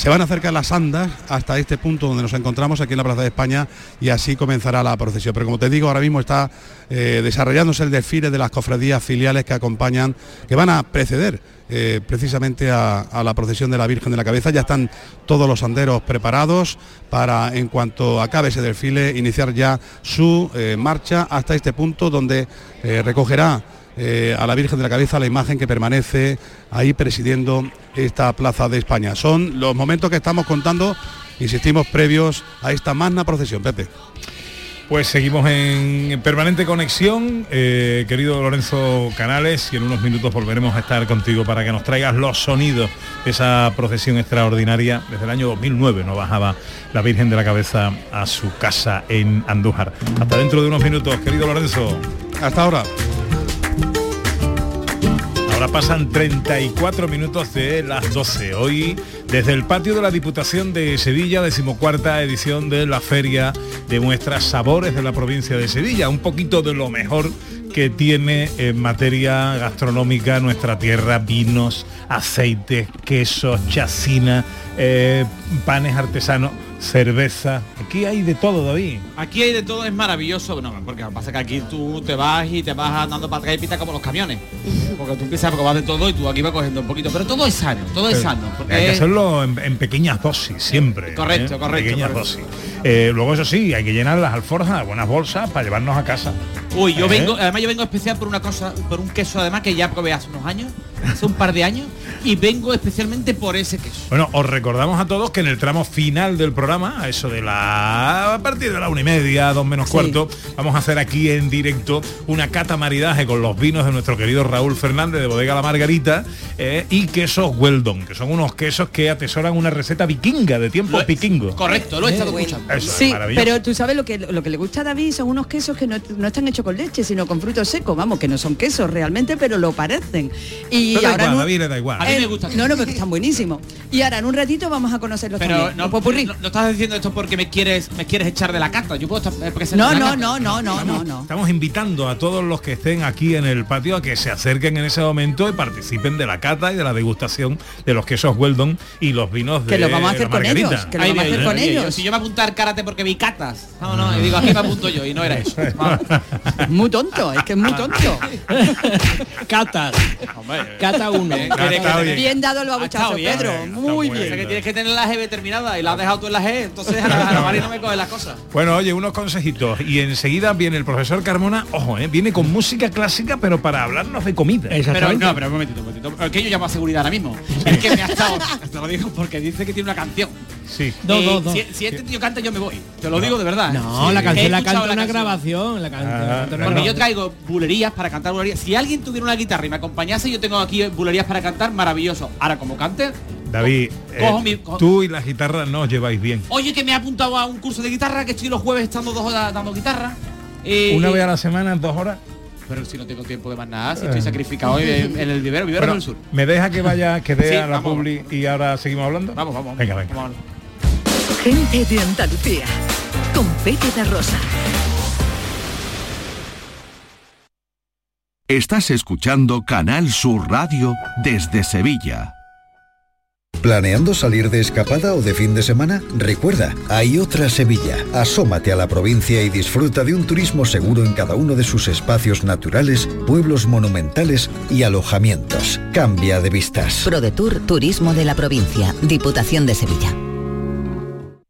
S16: Se van a acercar las andas hasta este punto donde nos encontramos, aquí en la Plaza de España, y así comenzará la procesión. Pero como te digo, ahora mismo está eh, desarrollándose el desfile de las cofradías filiales que acompañan, que van a preceder eh, precisamente a, la procesión de la Virgen de la Cabeza. Ya están todos los anderos preparados para, en cuanto acabe ese desfile, iniciar ya su eh, marcha hasta este punto donde recogerá eh, a la Virgen de la Cabeza la imagen que permanece ahí presidiendo esta Plaza de España. Son los momentos que estamos contando, insistimos, previos a esta magna procesión, Pepe.
S2: Pues seguimos en permanente conexión, eh, querido Lorenzo Canales, y en unos minutos volveremos a estar contigo para que nos traigas los sonidos de esa procesión extraordinaria. Desde el año 2009 no bajaba la Virgen de la Cabeza a su casa en Andújar. Hasta dentro de unos minutos, querido Lorenzo.
S16: Hasta ahora.
S2: Ahora pasan 34 minutos de las 12. Hoy, desde el patio de la Diputación de Sevilla, decimocuarta edición de la Feria de Muestras Sabores de la provincia de Sevilla. Un poquito de lo mejor que tiene en materia gastronómica nuestra tierra, vinos, aceites, quesos, chacina, eh, panes artesanos, cerveza. Aquí hay de todo, David.
S5: Aquí hay de todo, es maravilloso. No, porque lo que pasa es que aquí tú te vas y te vas andando para atrás y pita como los camiones. Porque tú empiezas a probar de todo y tú aquí vas cogiendo un poquito. Pero todo es sano, todo es sano. porque
S2: Hay que hacerlo en, en pequeñas dosis, siempre.
S5: Correcto,
S2: ¿eh?
S5: correcto,
S2: Pequeñas
S5: correcto.
S2: dosis. Eh, luego, eso sí, hay que llenar las alforjas de buenas bolsas para llevarnos a casa.
S5: Uy, yo
S2: ¿Eh?
S5: vengo, además yo vengo especial por una cosa, por un queso además que ya probé hace unos años, hace un par de años, y vengo especialmente por ese queso.
S2: Bueno, os recordamos a todos que en el tramo final del programa, a eso de la a partir de la una y media, dos menos
S5: Sí.
S2: cuarto, vamos a hacer aquí en directo una cata maridaje con los vinos de nuestro querido Raúl Fernández de Bodega La Margarita eh, y quesos Weldon, que son unos quesos que atesoran una receta vikinga de tiempo vikingo.
S5: Correcto, lo he estado escuchando.
S2: Eso es
S8: Sí,
S2: maravilloso.
S8: pero tú sabes lo que lo que le gusta a David son unos quesos que no, no están hechos con leche, sino con frutos secos, vamos, que no son quesos realmente, pero lo parecen. Y
S2: Pero da
S8: ahora
S2: igual, David le da igual.
S5: A mí me gusta.
S8: No, no, porque están buenísimos. Y ahora en un ratito vamos a conocerlos
S5: Pero
S8: también.
S5: no,
S8: los popurrí.
S5: no, no estás diciendo esto porque me quieres me quieres echar de la carta. Yo puedo estar eh,
S8: No, no, no, no, no, no, no.
S2: Estamos invitando a todos los que estén aquí en el patio a que se acerquen en ese momento y participen de la cata y de la degustación de los quesos Weldon y los vinos de
S8: Que lo vamos a hacer
S2: la
S8: con ellos, que lo
S5: Ahí
S8: vamos a hacer con ellos.
S5: Si yo me apunto al karate porque vi catas. No, no, y digo, aquí me apunto yo y no era eso. Vamos.
S8: Es muy tonto, es que es muy tonto.
S3: Cata.
S5: Hombre,
S3: Cata uno.
S5: Bien,
S2: Cata
S5: bien, bien.
S2: bien.
S8: Bien dado el
S5: Ha estado
S8: abuchazo,
S5: bien.
S8: Pedro.
S2: Está
S8: Muy
S2: muy
S5: O sea,
S8: bien.
S5: que tienes que tener la G determinada y la has dejado tú en la G, entonces a la, a la Mari no me coge las cosas.
S2: Bueno, oye, unos consejitos. Y enseguida viene el profesor Carmona, ojo, eh, viene con música clásica, pero para hablarnos de comida.
S5: Pero no, pero un momentito, un momentito. Es que yo llamo a seguridad ahora mismo. Es que me ha estado. Te lo digo porque dice que tiene una canción.
S2: Sí.
S3: Dos,
S5: Eh,
S3: dos, dos.
S5: Si, si este tío canta, yo me voy. Te lo digo de verdad. ¿eh?
S3: No,
S5: Sí.
S3: la canción la canta una
S5: canción.
S3: grabación. La canción,
S2: Ah,
S3: la canta una
S5: Porque yo traigo bulerías para cantar bulerías. Si alguien tuviera una guitarra y me acompañase, yo tengo aquí bulerías para cantar, maravilloso. Ahora, como cante,
S2: David, eh,
S5: Cojo mi- cojo-
S2: tú y la guitarra no os lleváis bien.
S5: oye que me he apuntado a un curso de guitarra, que estoy los jueves estando dos horas dando guitarra. Eh,
S2: Una vez a la semana, dos horas.
S5: Pero si no tengo tiempo de más nada, si estoy sacrificado en, en el vivero, vivero
S2: Bueno,
S5: del sur.
S2: ¿Me deja que vaya, que dé
S5: Sí,
S2: a la
S5: vamos.
S2: publi y ahora seguimos hablando?
S5: Vamos, vamos.
S2: Venga, venga.
S5: vamos.
S1: Gente de Andalucía. Con Pepe da Rosa.
S10: Estás escuchando Canal Sur Radio desde Sevilla.
S18: ¿Planeando salir de escapada o de fin de semana? Recuerda, hay otra Sevilla. Asómate a la provincia y disfruta de un turismo seguro en cada uno de sus espacios naturales, pueblos monumentales y alojamientos. Cambia de vistas.
S19: ProDetour Turismo de la Provincia, Diputación de Sevilla.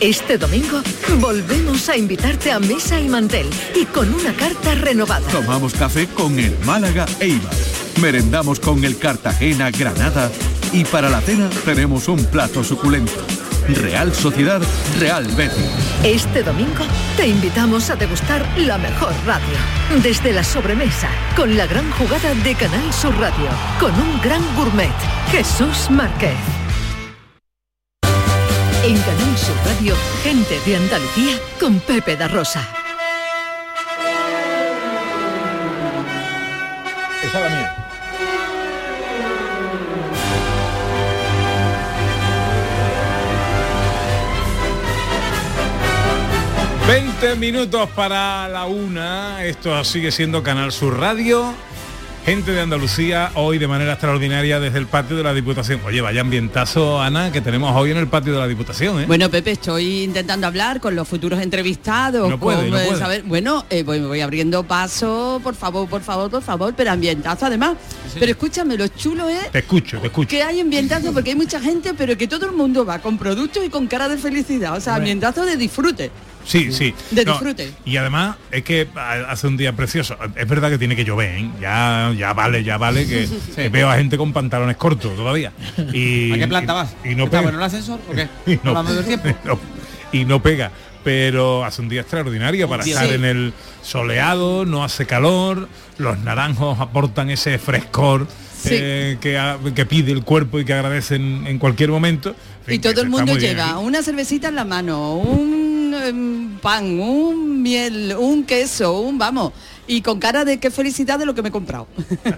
S1: Este domingo volvemos a invitarte a mesa y mantel y con una carta renovada.
S10: Tomamos café con el Málaga Eibar. Merendamos con el Cartagena Granada. Y para la cena tenemos un plato suculento. Real Sociedad, Real Betis.
S1: Este domingo te invitamos a degustar la mejor radio. Desde la sobremesa, con la gran jugada de Canal Sur Radio, con un gran gourmet, Jesús Márquez. Sur Radio, gente de Andalucía con Pepe da Rosa.
S2: Esa es la mía. ...20 minutos para la una... ...esto sigue siendo Canal Sur Radio... Gente de Andalucía, hoy de manera extraordinaria desde el patio de la Diputación. Oye, vaya ambientazo, Ana, que tenemos hoy en el patio de la Diputación, ¿eh?
S8: Bueno, Pepe, estoy intentando hablar con los futuros entrevistados.
S2: No puede,
S8: con,
S2: no
S8: eh,
S2: puede.
S8: saber- bueno, eh, voy, voy abriendo paso, por favor, por favor, por favor, pero ambientazo además. Pero escúchame, lo chulo es
S2: Te escucho, te escucho.
S8: que hay ambientazo porque hay mucha gente, pero que todo el mundo va con productos y con cara de felicidad. O sea, ambientazo de disfrute.
S2: Sí, sí.
S8: De
S2: No,
S8: disfrute.
S2: Y además es que ha- hace un día precioso. Es verdad que tiene que llover, ¿eh? Ya, ya vale, ya vale que, que veo a gente con pantalones cortos todavía. Y,
S5: ¿A qué planta
S2: y-
S5: vas?
S2: Y no
S5: ¿Está
S2: pega.
S5: bueno el ascensor o qué?
S2: y no,
S5: tiempo.
S2: no, y no pega. Pero hace un día extraordinario para
S5: Sí.
S2: estar en el soleado, no hace calor, los naranjos aportan ese frescor
S8: Sí.
S2: eh, que, que pide el cuerpo y que agradecen en cualquier momento. Fin,
S8: Y todo el mundo
S2: bien
S8: lleva una cervecita en la mano, un em, pan, un miel, un queso, un vamos. Y con cara de qué felicidad de lo que me he comprado.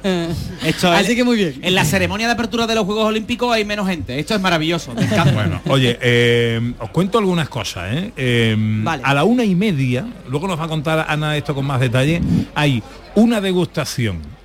S5: Esto
S8: Así que muy bien.
S5: En la ceremonia de apertura de los Juegos Olímpicos hay menos gente. Esto es maravilloso. Me encanta.
S2: Bueno, oye, eh, os cuento algunas cosas. ¿eh? Eh,
S5: Vale.
S2: A la una y media, luego nos va a contar Ana esto con más detalle, hay una degustación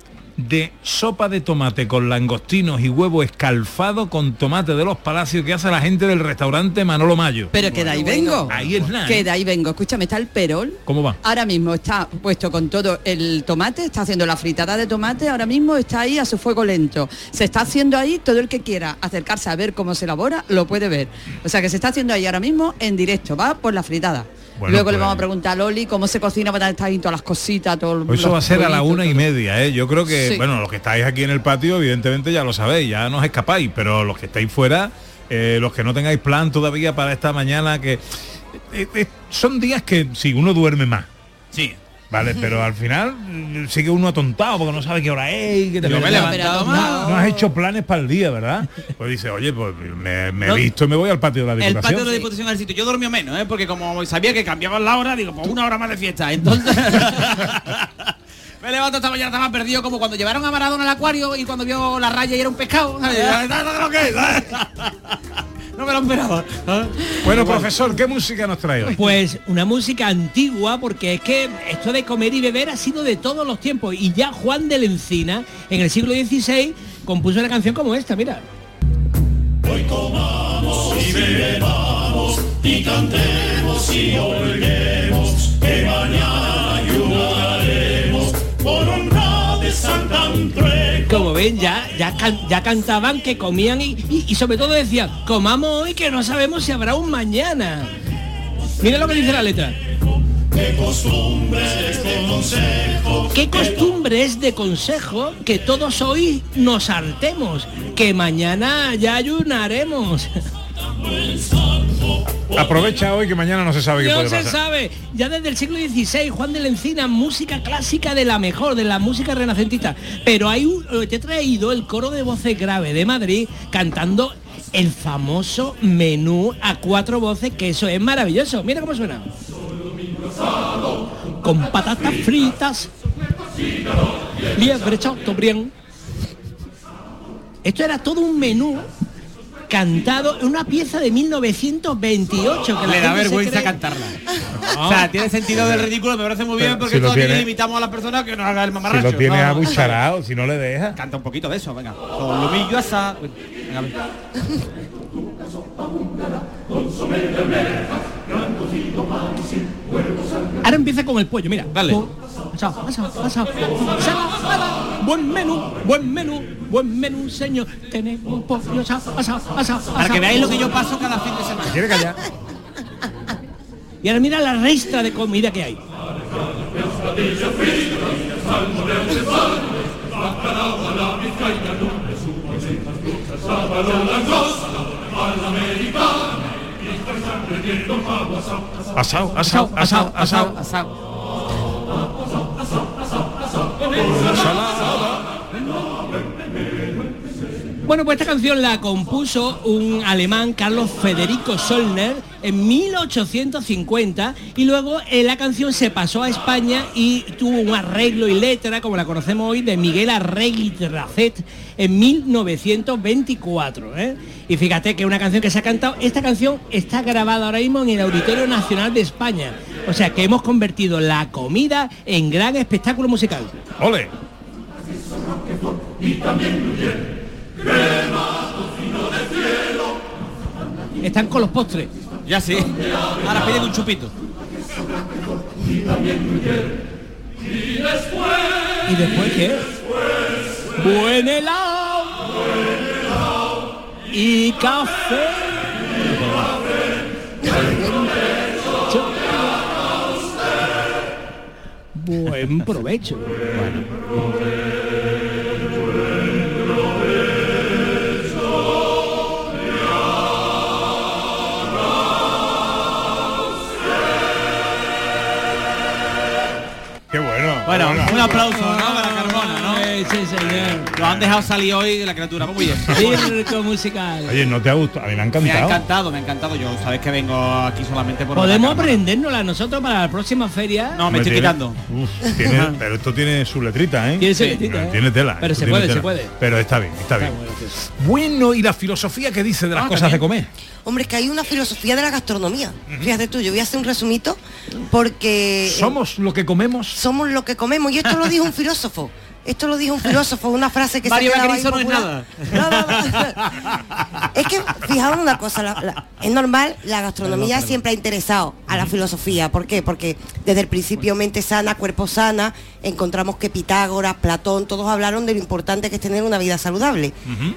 S2: de sopa de tomate con langostinos y huevo escalfado con tomate de los palacios que hace la gente del restaurante Manolo Mayo.
S8: Pero que de ahí vengo.
S2: Ahí es nada.
S8: Que
S2: ¿eh?
S8: de ahí vengo. Escúchame, está el perol.
S2: ¿Cómo va?
S8: Ahora mismo está puesto con todo el tomate, está haciendo la fritada de tomate, ahora mismo está ahí a su fuego lento. Se está haciendo ahí, todo el que quiera acercarse a ver cómo se elabora, lo puede ver. O sea que se está haciendo ahí ahora mismo en directo, va por la fritada.
S2: Bueno,
S8: Luego le
S2: pues-
S8: vamos a preguntar a Loli cómo se cocina para estar ahí todas las cositas, todo
S2: Pues eso va a ser a la una y media, ¿eh? Yo creo que,
S8: Sí.
S2: bueno, los que estáis aquí en el patio, evidentemente ya lo sabéis, ya no os escapáis, pero los que estáis fuera, eh, los que no tengáis plan todavía para esta mañana, que eh, eh, son días que si uno duerme más.
S5: Sí.
S2: Vale, pero al final mm, sigue uno atontado porque no sabe qué hora es. y que te
S5: Yo me he
S2: no,
S5: levantado
S2: no-
S5: mal.
S2: no has hecho planes para el día, ¿verdad? Pues dice, oye, pues me,
S5: No.
S2: he visto y me voy al patio de la
S5: El
S2: Diputación.
S5: patio de la Diputación al sitio. Yo dormí menos, ¿eh? porque como sabía que cambiaban la hora, digo, pues una hora más de fiesta. Entonces. Me levanto esta mañana, estaba perdido como cuando llevaron a Maradona al acuario y cuando vio la raya y era un pescado. ¿sabes? ¿Sabes lo que es? No me lo esperaba.
S2: Bueno, profesor, ¿qué música nos trae hoy?
S3: Pues una música antigua, porque es que esto de comer y beber ha sido de todos los tiempos. Y ya Juan de la Encina, en el siglo XVI, compuso una canción como esta, mira.
S15: Hoy comamos y bebamos y cantemos y holguemos
S3: Ven, ya, ya, can- ya cantaban que comían y, y- y sobre todo decían, comamos hoy que no sabemos si habrá un mañana. Mira lo que dice la letra.
S15: Qué costumbres de consejo
S3: ¿Qué costumbre es de consejo que todos hoy nos hartemos? Que mañana ya ayunaremos.
S2: Aprovecha hoy que mañana no se sabe qué
S3: No
S2: puede
S3: se
S2: pasar.
S3: sabe. Ya desde el siglo XVI, Juan de la Encina, música clásica de la mejor, de la música renacentista. Pero hay un, eh, te he traído el coro de voces grave de Madrid cantando el famoso menú a cuatro voces, que eso es maravilloso. Mira cómo suena. Con patatas fritas, liebre chateaubriand. Esto era todo un menú cantado una pieza de 1928 que la
S5: Le da vergüenza
S3: cree-
S5: cantarla. O sea, tiene sentido del ridículo, me parece muy bien
S2: Pero
S5: porque
S2: si
S5: todos aquí
S2: tiene-
S5: limitamos a las personas que nos haga el
S2: Si
S5: mamarracho.
S2: lo tienes
S5: No,
S2: abucharado, si no le dejas.
S5: Canta un poquito de eso, venga. Solomillo asa. Venga, a ver.
S3: Ahora empieza con el pollo, mira. Dale. Asado, asado. Ensalada, buen menú, buen menú, buen menú, señor. Tenemos pollo asado, asado, asado.
S5: Para que veáis lo que yo paso cada fin de semana.
S2: ¿Quiere callar?
S3: Y ahora mira la restra de comida que hay.
S2: Asado, asado, asado, asado.
S3: Bueno, pues esta canción la compuso un alemán, Carlos Federico Solner, en 1850 y luego eh, la canción se pasó a España y tuvo un arreglo y letra, como la conocemos hoy, de Miguel Arregui Tracet en 1924. ¿eh? Y fíjate que una canción que se ha cantado, esta canción está grabada ahora mismo en el Auditorio Nacional de España. O sea que hemos convertido la comida en gran espectáculo musical.
S2: ¡Ole!
S3: Están con los postres.
S5: Ya sí. Ahora piden un chupito.
S3: ¿Y después qué? Buen helado. Y café. Buen provecho.
S2: Qué bueno.
S5: Bueno,
S2: qué bueno.
S5: un aplauso, ¿no?
S3: Sí, señor.
S5: Lo han dejado salir hoy la criatura. Muy bien.
S3: Circo musical.
S2: Oye, ¿no te ha gustado? A mí me ha
S5: Me ha
S2: encantado.
S5: encantado, me ha encantado. Yo sabes que vengo aquí solamente por
S3: Podemos
S5: ver a Carmona.
S3: aprendérnosla nosotros para la próxima feria.
S5: No, me estoy
S2: tiene-
S5: quitando.
S2: Uf, tiene- pero esto tiene su letrita, ¿eh?
S3: Tiene su
S2: Sí.
S3: letrita, ¿eh?
S2: Tiene tela.
S3: Pero se puede, se puede.
S2: Pero está bien, está bien. Bueno, ¿y la filosofía que dice de las
S4: Ah,
S2: cosas de comer?
S4: Hombre, que hay una filosofía de la gastronomía. Fíjate tú, yo voy a hacer un resumito porque... eh,
S2: ¿Somos lo que comemos?
S4: somos lo que comemos. Y esto lo dijo un filósofo. Esto lo dijo un filósofo, una frase que
S5: Mario
S4: se
S5: Bagrizo no es nada.
S4: Es que, fijaos una cosa, la- la- es normal, la gastronomía siempre ha interesado a la filosofía. ¿Por qué? Porque desde el principio mente sana, cuerpo sana, encontramos que Pitágoras, Platón, todos hablaron de lo importante que es tener una vida saludable.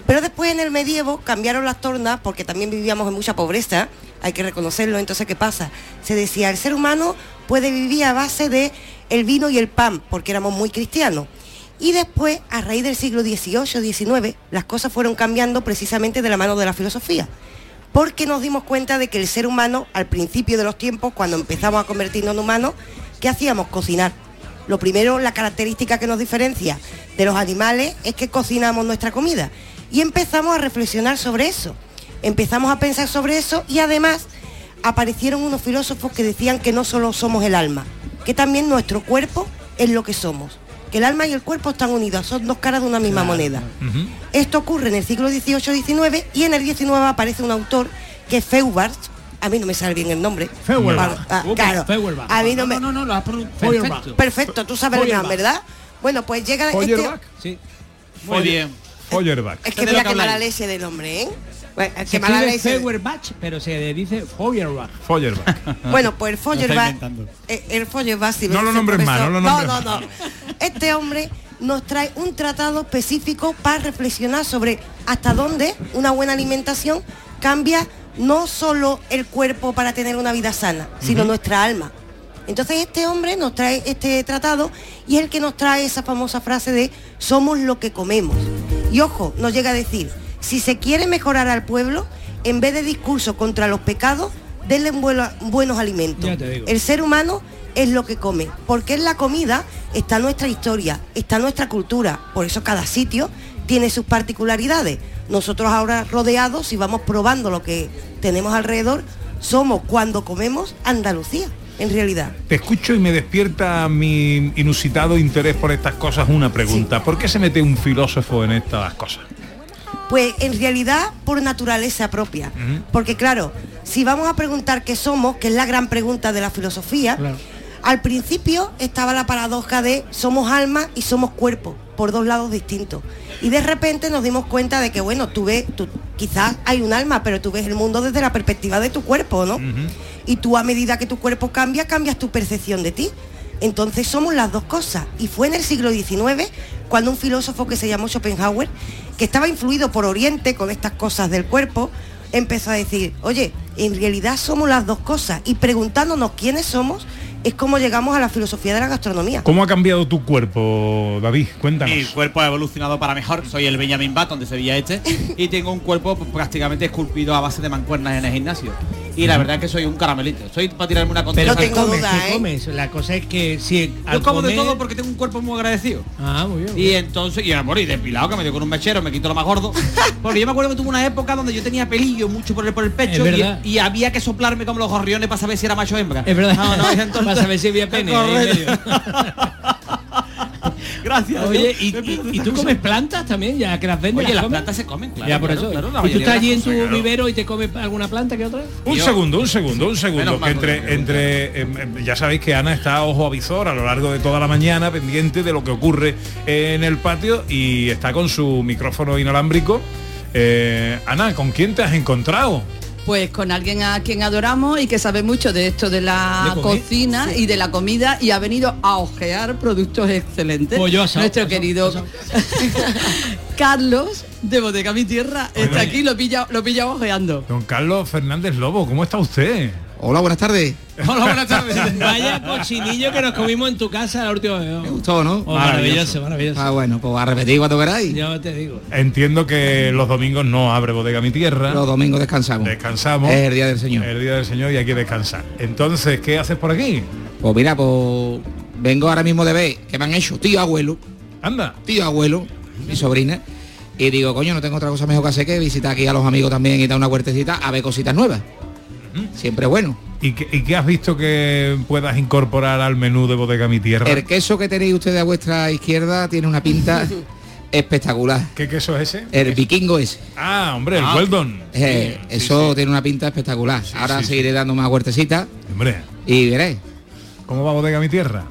S4: Pero después en el medievo cambiaron las tornas porque también vivíamos en mucha pobreza, hay que reconocerlo. Entonces, ¿qué pasa? Se decía, el ser humano puede vivir a base de el vino y el pan, porque éramos muy cristianos. Y después, a raíz del siglo XVIII, XIX, las cosas fueron cambiando precisamente de la mano de la filosofía. Porque nos dimos cuenta de que el ser humano, al principio de los tiempos, cuando empezamos a convertirnos en humanos, ¿qué hacíamos? Cocinar. Lo primero, la característica que nos diferencia de los animales es que cocinamos nuestra comida. Y empezamos a reflexionar sobre eso. Empezamos a pensar sobre eso y además aparecieron unos filósofos que decían que no solo somos el alma, que también nuestro cuerpo es lo que somos. Que el alma y el cuerpo están unidos, son dos caras de una misma moneda. Esto ocurre en el siglo XVIII-XIX y en el XIX aparece un autor que es Feuerbach. A mí no me sale bien el nombre.
S3: Feuerbach.
S4: Ah, claro.
S3: Feuerbach.
S4: A mí no me.
S5: No, no, lo has. Perfecto.
S4: Perfecto, tú sabes el
S3: Feuerbach.
S4: plan, ¿verdad? Bueno, pues llega este.
S2: Feuerbach.
S3: Sí.
S5: Muy bien.
S2: Feuerbach.
S4: Es que
S5: de
S4: mira
S5: lo que
S4: qué mala
S5: habláis.
S4: leche del hombre, ¿eh? Bueno,
S3: Se
S4: qué mala.
S3: Feuerbach, pero se dice Feuerbach.
S2: Feuerbach.
S4: Bueno, pues el Feuerbach, eh, el Feuerbach, si
S2: No lo nombres más, no lo nombres
S4: no, no, no. Este hombre nos trae un tratado específico para reflexionar sobre hasta dónde una buena alimentación cambia no solo el cuerpo para tener una vida sana, sino nuestra alma. Entonces este hombre nos trae este tratado y es el que nos trae esa famosa frase de somos lo que comemos. Y ojo, nos llega a decir, si se quiere mejorar al pueblo, en vez de discurso contra los pecados, denle buenos alimentos. El ser humano es lo que come, porque en la comida está nuestra historia, está nuestra cultura, por eso cada sitio tiene sus particularidades. Nosotros ahora rodeados, si vamos probando lo que tenemos alrededor, somos cuando comemos Andalucía, en realidad.
S2: Te escucho y me despierta mi inusitado interés por estas cosas una pregunta. ¿Por qué se mete un filósofo en estas cosas?
S4: Pues en realidad por naturaleza propia. Porque claro, si vamos a preguntar qué somos, que es la gran pregunta de la filosofía, Al principio estaba la paradoja de somos alma y somos cuerpo, por dos lados distintos. Y de repente nos dimos cuenta de que, bueno, tú ves, tú, quizás hay un alma, pero tú ves el mundo desde la perspectiva de tu cuerpo, ¿no? Y tú a medida que tu cuerpo cambia, cambias tu percepción de ti. Entonces somos las dos cosas. Y fue en el siglo XIX cuando un filósofo que se llamó Schopenhauer, que estaba influido por Oriente con estas cosas del cuerpo, empezó a decir, oye, en realidad somos las dos cosas. Y preguntándonos quiénes somos, es como llegamos a la filosofía de la gastronomía.
S2: ¿Cómo ha cambiado tu cuerpo, David? Cuéntanos.
S5: Mi cuerpo ha evolucionado para mejor. Soy el Benjamin Button de Sevilla Este y tengo un cuerpo pues, prácticamente esculpido a base de mancuernas en el gimnasio. Y la verdad es que soy un caramelito. Soy para tirarme una
S3: Pero
S5: contesta.
S3: tú comes, comes. La cosa es que si al
S5: Yo como de todo porque tengo un cuerpo muy agradecido.
S3: Ah, muy bien.
S5: Y entonces, y amor, y depilado que me dio con un mechero, me quito lo más gordo. Porque yo me acuerdo que tuve una época donde yo tenía pelillo mucho por el, por el pecho y, había que soplarme como los gorriones para saber si era macho o hembra.
S3: Es verdad.
S5: No, no, y
S3: saber si había pene
S5: Correcto. Gracias.
S3: Oye, ¿y, y- y tú comes plantas también? Ya que las vendes.
S5: Oye, las plantas se comen, claro.
S3: Ya por
S5: claro,
S3: eso.
S5: claro, la
S3: ¿Y tú estás allí en tu vivero y te comes alguna planta que otra?
S2: Un segundo, un segundo, un segundo. Que entre, entre em, em, ya sabéis que Ana está a ojo avisor a lo largo de toda la mañana, pendiente de lo que ocurre en el patio y está con su micrófono inalámbrico. Eh, Ana, ¿con quién te has encontrado?
S8: Pues con alguien a quien adoramos y que sabe mucho de esto de la cocina y de la comida y ha venido a ojear productos excelentes.
S3: Asado,
S8: Nuestro
S3: asado,
S8: querido Carlos de Bodega Mi Tierra está aquí, lo pilla, lo pilla ojeando.
S2: Don Carlos Fernández Lobo, ¿cómo está usted?
S20: Hola, buenas tardes.
S3: Hola, buenas tardes. Vaya cochinillo que nos comimos en tu casa la última vez. Me
S20: gustó, ¿no?
S3: maravilloso, maravilloso.
S20: Ah, bueno, pues a repetir cuando queráis.
S3: Yo te digo.
S2: Entiendo que los domingos no abre bodega mi tierra.
S20: Los domingos descansamos.
S2: Descansamos.
S20: Es el día del Señor.
S2: El día del Señor y hay que descansar. Entonces, ¿qué haces por aquí?
S20: Pues mira, pues vengo ahora mismo de ver que me han hecho tío abuelo.
S2: Anda.
S20: Tío abuelo, mi sobrina. Y digo, coño, no tengo otra cosa mejor que hacer que visitar aquí a los amigos también y dar una huertecita a ver cositas nuevas. Siempre bueno.
S2: ¿Y qué, y qué has visto que puedas incorporar al menú de bodega mi tierra?
S20: El queso que tenéis ustedes a vuestra izquierda tiene una pinta espectacular.
S2: ¿Qué queso es ese?
S20: El vikingo ese.
S2: Ah, hombre, el
S20: Ah.
S2: Weldon.
S20: Eh,
S2: Sí,
S20: eso
S2: sí.
S20: tiene una pinta espectacular. Ahora seguiré dando más huertecita
S2: Hombre,
S20: y veréis.
S2: ¿cómo va bodega mi tierra?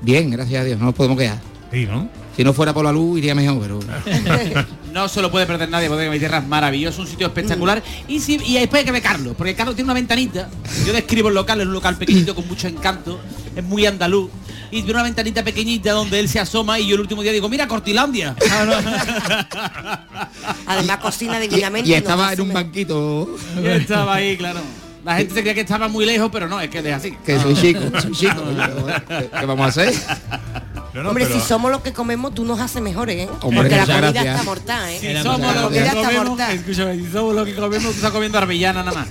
S20: Bien, gracias a Dios, no nos podemos quedar.
S2: Sí, ¿no?
S20: Si no fuera por la luz iría mejor, pero
S5: No se lo puede perder nadie, Bodega Mi Tierra es maravilloso, un sitio espectacular. Y, si, y después hay que ver Carlos, porque Carlos tiene una ventanita. Yo describo el local, es un local pequeñito con mucho encanto, es muy andaluz. Y tiene una ventanita pequeñita donde él se asoma y yo el último día digo, mira Cortilandia.
S4: Además cocina divinamente.
S20: y
S4: nos
S20: estaba en un banquito
S5: Y estaba ahí, claro. La gente se creía que estaba muy lejos, pero no, es que es así.
S20: que soy chico, soy chico. ¿Qué, qué vamos a hacer?
S4: Hombre, si somos los que comemos, tú nos haces mejores, ¿eh?
S20: Hombre,
S4: Porque la
S20: muchas
S4: comida
S20: gracias.
S4: está mortal, ¿eh?
S5: Si somos
S20: muchas
S5: los que
S4: está
S5: comemos,
S4: mortal.
S5: escúchame, si somos los que comemos, tú estás comiendo arbillana nada más.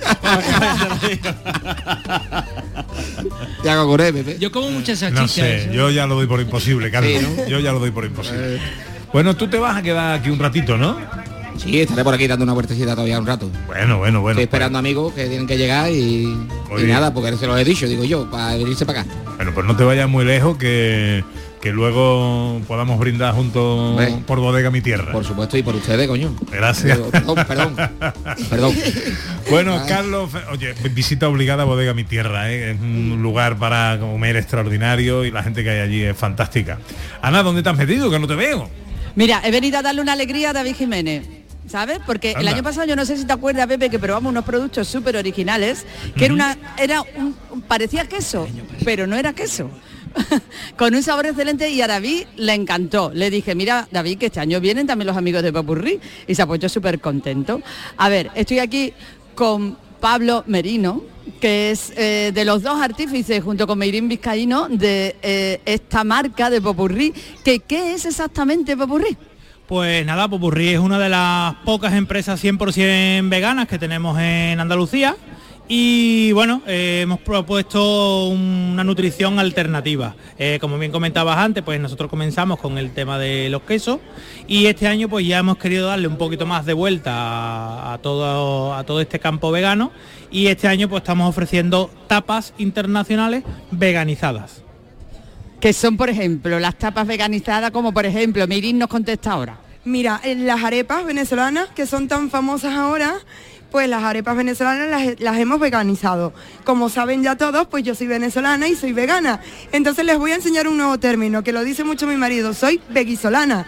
S20: Ya hago Pepe.
S3: Yo como muchas
S2: No
S3: salchichas.
S2: sé,
S3: ¿eh?
S2: yo ya lo doy por imposible, Carlos.
S20: Sí, ¿no?
S2: Yo ya lo doy por imposible. Bueno, tú te vas a quedar aquí un ratito, ¿no?
S20: Sí, estaré por aquí dando una vueltecita todavía un rato.
S2: Bueno, bueno, bueno.
S20: Estoy esperando amigos que tienen que llegar y, y nada, porque se los he dicho, digo yo, para venirse para acá.
S2: Bueno, pues no te vayas muy lejos que, que luego podamos brindar juntos por bodega mi tierra.
S20: Por supuesto, y por ustedes, coño.
S2: Gracias.
S20: Perdón, perdón. Perdón.
S2: Bueno,
S20: Ay.
S2: Carlos, oye, visita obligada a Bodega Mi Tierra, ¿eh? es un lugar para comer extraordinario y la gente que hay allí es fantástica. Ana, ¿dónde te has metido? Que no te veo.
S8: Mira, he venido a darle una alegría a David Jiménez. ¿Sabes? Porque el año pasado yo no sé si te acuerdas, Pepe, que probamos unos productos súper originales, que era una, era un- parecía queso, pero no era queso. Con un sabor excelente y a David le encantó. Le dije, mira, David, que este año vienen también los amigos de Popurrí y se apoyó súper contento. A ver, estoy aquí con Pablo Merino, que es eh, de los dos artífices junto con Meirín Vizcaíno de eh, esta marca de Popurrí. Que, ¿Qué es exactamente Popurrí?
S21: Pues nada, Popurrí es una de las pocas empresas 100% veganas que tenemos en Andalucía y bueno, eh, hemos propuesto una nutrición alternativa. Eh, como bien comentabas antes, pues nosotros comenzamos con el tema de los quesos y este año pues ya hemos querido darle un poquito más de vuelta a, a todo, a todo este campo vegano y este año pues estamos ofreciendo tapas internacionales veganizadas.
S8: Que son, por ejemplo, las tapas veganizadas, como por ejemplo, Mirin nos contesta ahora.
S22: Mira, en las arepas venezolanas que son tan famosas ahora, pues las arepas venezolanas las, hemos veganizado. Como saben ya todos, pues yo soy venezolana y soy vegana. Entonces les voy a enseñar un nuevo término que lo dice mucho mi marido, soy veguisolana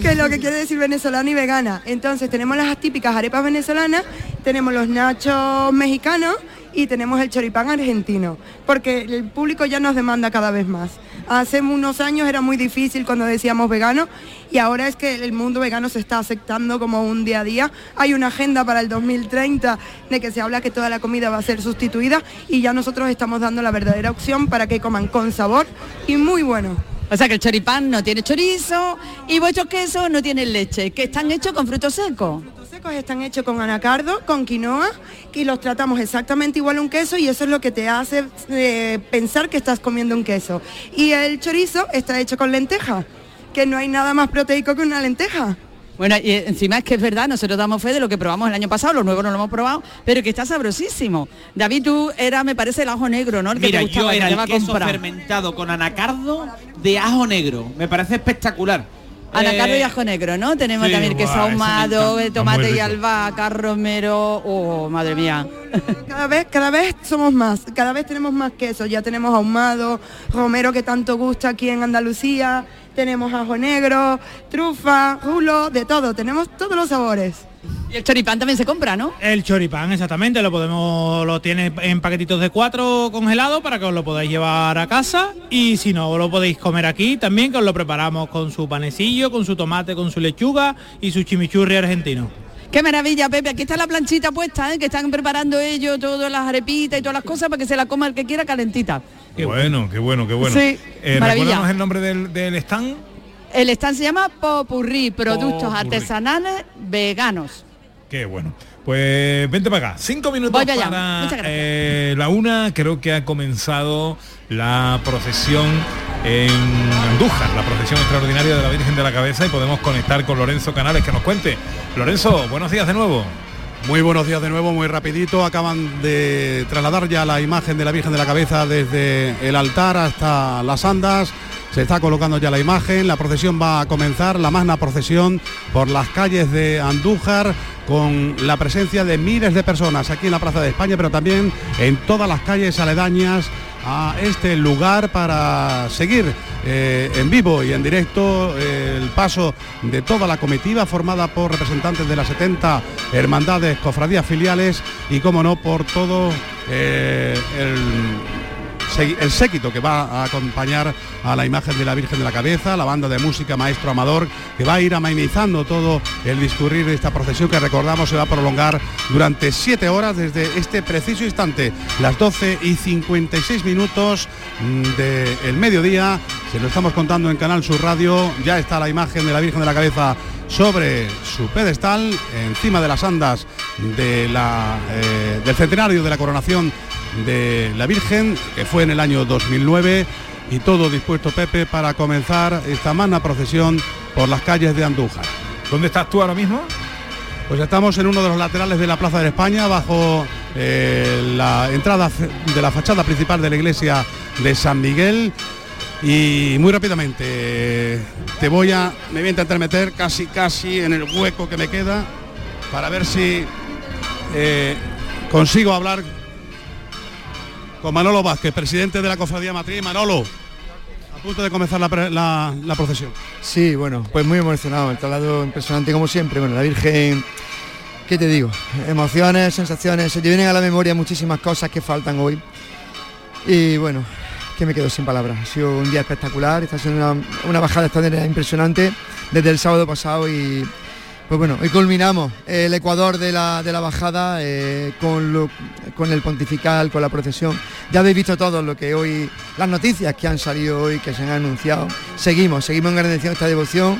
S22: que es lo que quiere decir venezolana y vegana. Entonces tenemos las típicas arepas venezolanas, tenemos los nachos mexicanos y tenemos el choripán argentino, porque el público ya nos demanda cada vez más. Hace unos años era muy difícil cuando decíamos vegano y ahora es que el mundo vegano se está aceptando como un día a día. Hay una agenda para el 2030 de que se habla que toda la comida va a ser sustituida y ya nosotros estamos dando la verdadera opción para que coman con sabor y muy bueno.
S8: O sea que el choripán no tiene chorizo y vuestros quesos no tienen leche, que están hechos con frutos secos.
S22: Los secos están hechos con anacardo, con quinoa y los tratamos exactamente igual a un queso y eso es lo que te hace eh, pensar que estás comiendo un queso. Y el chorizo está hecho con lenteja, que no hay nada más proteico que una lenteja.
S8: Bueno, y encima es que es verdad, nosotros damos fe de lo que probamos el año pasado, los nuevos no lo hemos probado, pero que está sabrosísimo. David, tú era, me parece, el ajo negro, ¿no? El que te gustaba,
S5: yo era el
S8: a
S5: queso
S8: comprar.
S5: fermentado con anacardo de ajo negro. Me parece espectacular.
S8: Anacardo
S5: Eh,
S8: y ajo negro, ¿no? Tenemos
S5: sí,
S8: también queso ahumado,
S5: Está
S8: tomate y albahaca, romero, oh, madre mía.
S22: Cada vez, cada vez somos más, cada vez tenemos más queso, ya tenemos ahumado, romero que tanto gusta aquí en Andalucía, tenemos ajo negro, trufa, rulo, de todo, tenemos todos los sabores.
S8: Y el choripán también se compra, ¿no?
S21: El choripán, exactamente, lo podemos, lo tiene en paquetitos de cuatro congelados para que os lo podáis llevar a casa y si no, lo podéis comer aquí también, que os lo preparamos con su panecillo, con su tomate, con su lechuga y su chimichurri argentino.
S8: Qué maravilla, Pepe. Aquí está la planchita puesta, ¿eh? que están preparando ellos todas las arepitas y todas las cosas para que se la coma el que quiera calentita.
S2: Qué bueno, qué bueno, qué bueno.
S8: Sí,
S2: Eh,
S8: maravilla.
S2: el nombre del, del stand.
S8: El stand se llama Popurrí, productos
S2: Popurrí.
S8: artesanales veganos.
S2: Qué bueno. Pues vente para acá. Cinco minutos
S8: Voy allá.
S2: para eh, la una. Creo que ha comenzado la procesión en Andújar, la procesión extraordinaria de la Virgen de la Cabeza y podemos conectar con Lorenzo Canales que nos cuente. Lorenzo, buenos días de nuevo.
S16: Muy buenos días de nuevo, muy rapidito. Acaban de trasladar ya la imagen de la Virgen de la Cabeza desde el altar hasta las andas. Se está colocando ya la imagen, la procesión va a comenzar, la magna procesión por las calles de Andújar con la presencia de miles de personas aquí en la Plaza de España, pero también en todas las calles aledañas a este lugar para seguir eh, en vivo y en directo eh, el paso de toda la comitiva formada por representantes de las 70 hermandades, cofradías filiales y, como no, por todo eh, el, el séquito que va a acompañar a la imagen de la Virgen de la Cabeza, la banda de música Maestro Amador, que va a ir amenizando todo el discurrir de esta procesión que recordamos se va a prolongar durante siete horas desde este preciso instante, las 12 y 56 minutos del mediodía. Se lo estamos contando en Canal Sur Radio. Ya está la imagen de la Virgen de la Cabeza sobre su pedestal, encima de las andas de eh, del centenario de la coronación de la Virgen, que fue en el año 2009, y todo dispuesto, Pepe, para comenzar esta magna procesión por las calles de Andújar.
S2: ¿Dónde estás tú ahora mismo?
S16: Pues estamos en uno de los laterales de la Plaza de España, bajo eh, la entrada de la fachada principal de la iglesia de San Miguel. Y muy rápidamente te voy a, me voy a intentar meter casi casi en el hueco que me queda para ver si eh, consigo hablar con Manolo Vázquez, presidente de la Cofradía Matriz. Manolo, a punto de comenzar la, procesión.
S23: Sí, bueno, pues muy emocionado, el traslado impresionante como siempre. Bueno, la Virgen, ¿qué te digo? Emociones, sensaciones, se te vienen a la memoria muchísimas cosas que faltan hoy. Y bueno, que me quedo sin palabras. Ha sido un día espectacular, está siendo una, una bajada extraordinaria impresionante desde el sábado pasado y pues bueno, hoy culminamos el Ecuador de la, de la bajada eh, con, con el pontifical, con la procesión. Ya habéis visto todo lo que hoy, las noticias que han salido hoy, que se han anunciado. Seguimos, seguimos engrandeciendo esta devoción.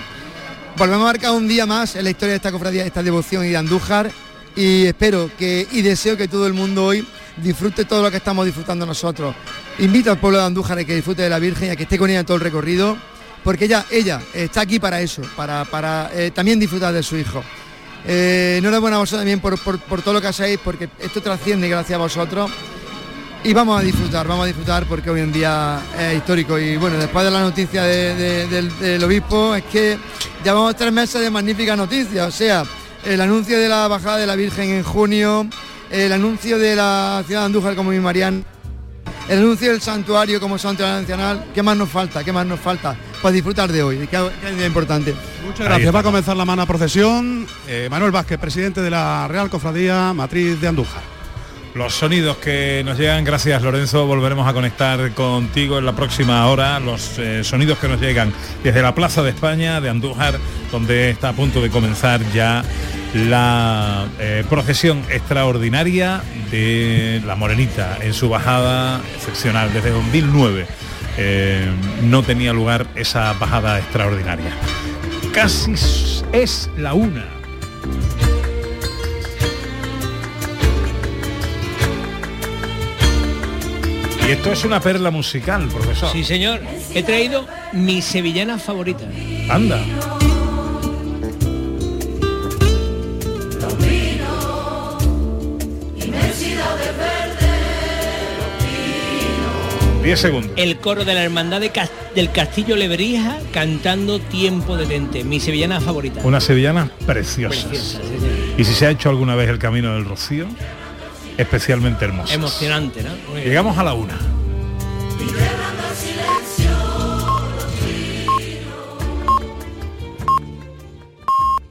S23: Volvemos a marcar un día más en la historia de esta cofradía, de esta devoción y de Andújar. Y espero que, y deseo que todo el mundo hoy disfrute todo lo que estamos disfrutando nosotros. Invito al pueblo de Andújar a que disfrute de la Virgen y a que esté con ella en todo el recorrido, porque ella, ella está aquí para eso, para, para eh, también disfrutar de su hijo. Eh, enhorabuena a vosotros también por, por- por todo lo que hacéis, porque esto trasciende gracias a vosotros. y vamos a disfrutar, vamos a disfrutar porque hoy en día es histórico y bueno, después de la noticia de- de- del, obispo es que llevamos tres meses de magníficas noticias, o sea, el anuncio de la bajada de la Virgen en junio, el anuncio de la ciudad de Andújar como mi Mariana, el anuncio del santuario como santuario nacional, ¿qué más nos falta? ¿Qué más nos falta? Pues disfrutar de hoy, que es que es día importante.
S16: Muchas gracias. Va a comenzar la mana procesión. Eh, Manuel Vázquez, presidente de la Real Cofradía Matriz de Andújar.
S2: Los sonidos que nos llegan, gracias Lorenzo, volveremos a conectar contigo en la próxima hora, los eh, sonidos que nos llegan desde la Plaza de España, de Andújar, donde está a punto de comenzar ya la eh, procesión extraordinaria de la Morenita en su bajada excepcional desde 2009. Eh, no tenía lugar esa bajada extraordinaria. Casi es la una. Y esto es una perla musical, profesor.
S3: Sí, señor. He traído mi sevillana favorita.
S2: Anda. 10 segundos.
S3: El coro de la hermandad de del Castillo Lebrija cantando Tiempo de Tente, mi sevillana favorita.
S2: Unas sevillanas preciosas.
S3: Preciosa, sí, sí.
S2: Y si se ha hecho alguna vez el camino del Rocío, especialmente hermoso.
S3: Emocionante, ¿no?
S2: Llegamos a la una.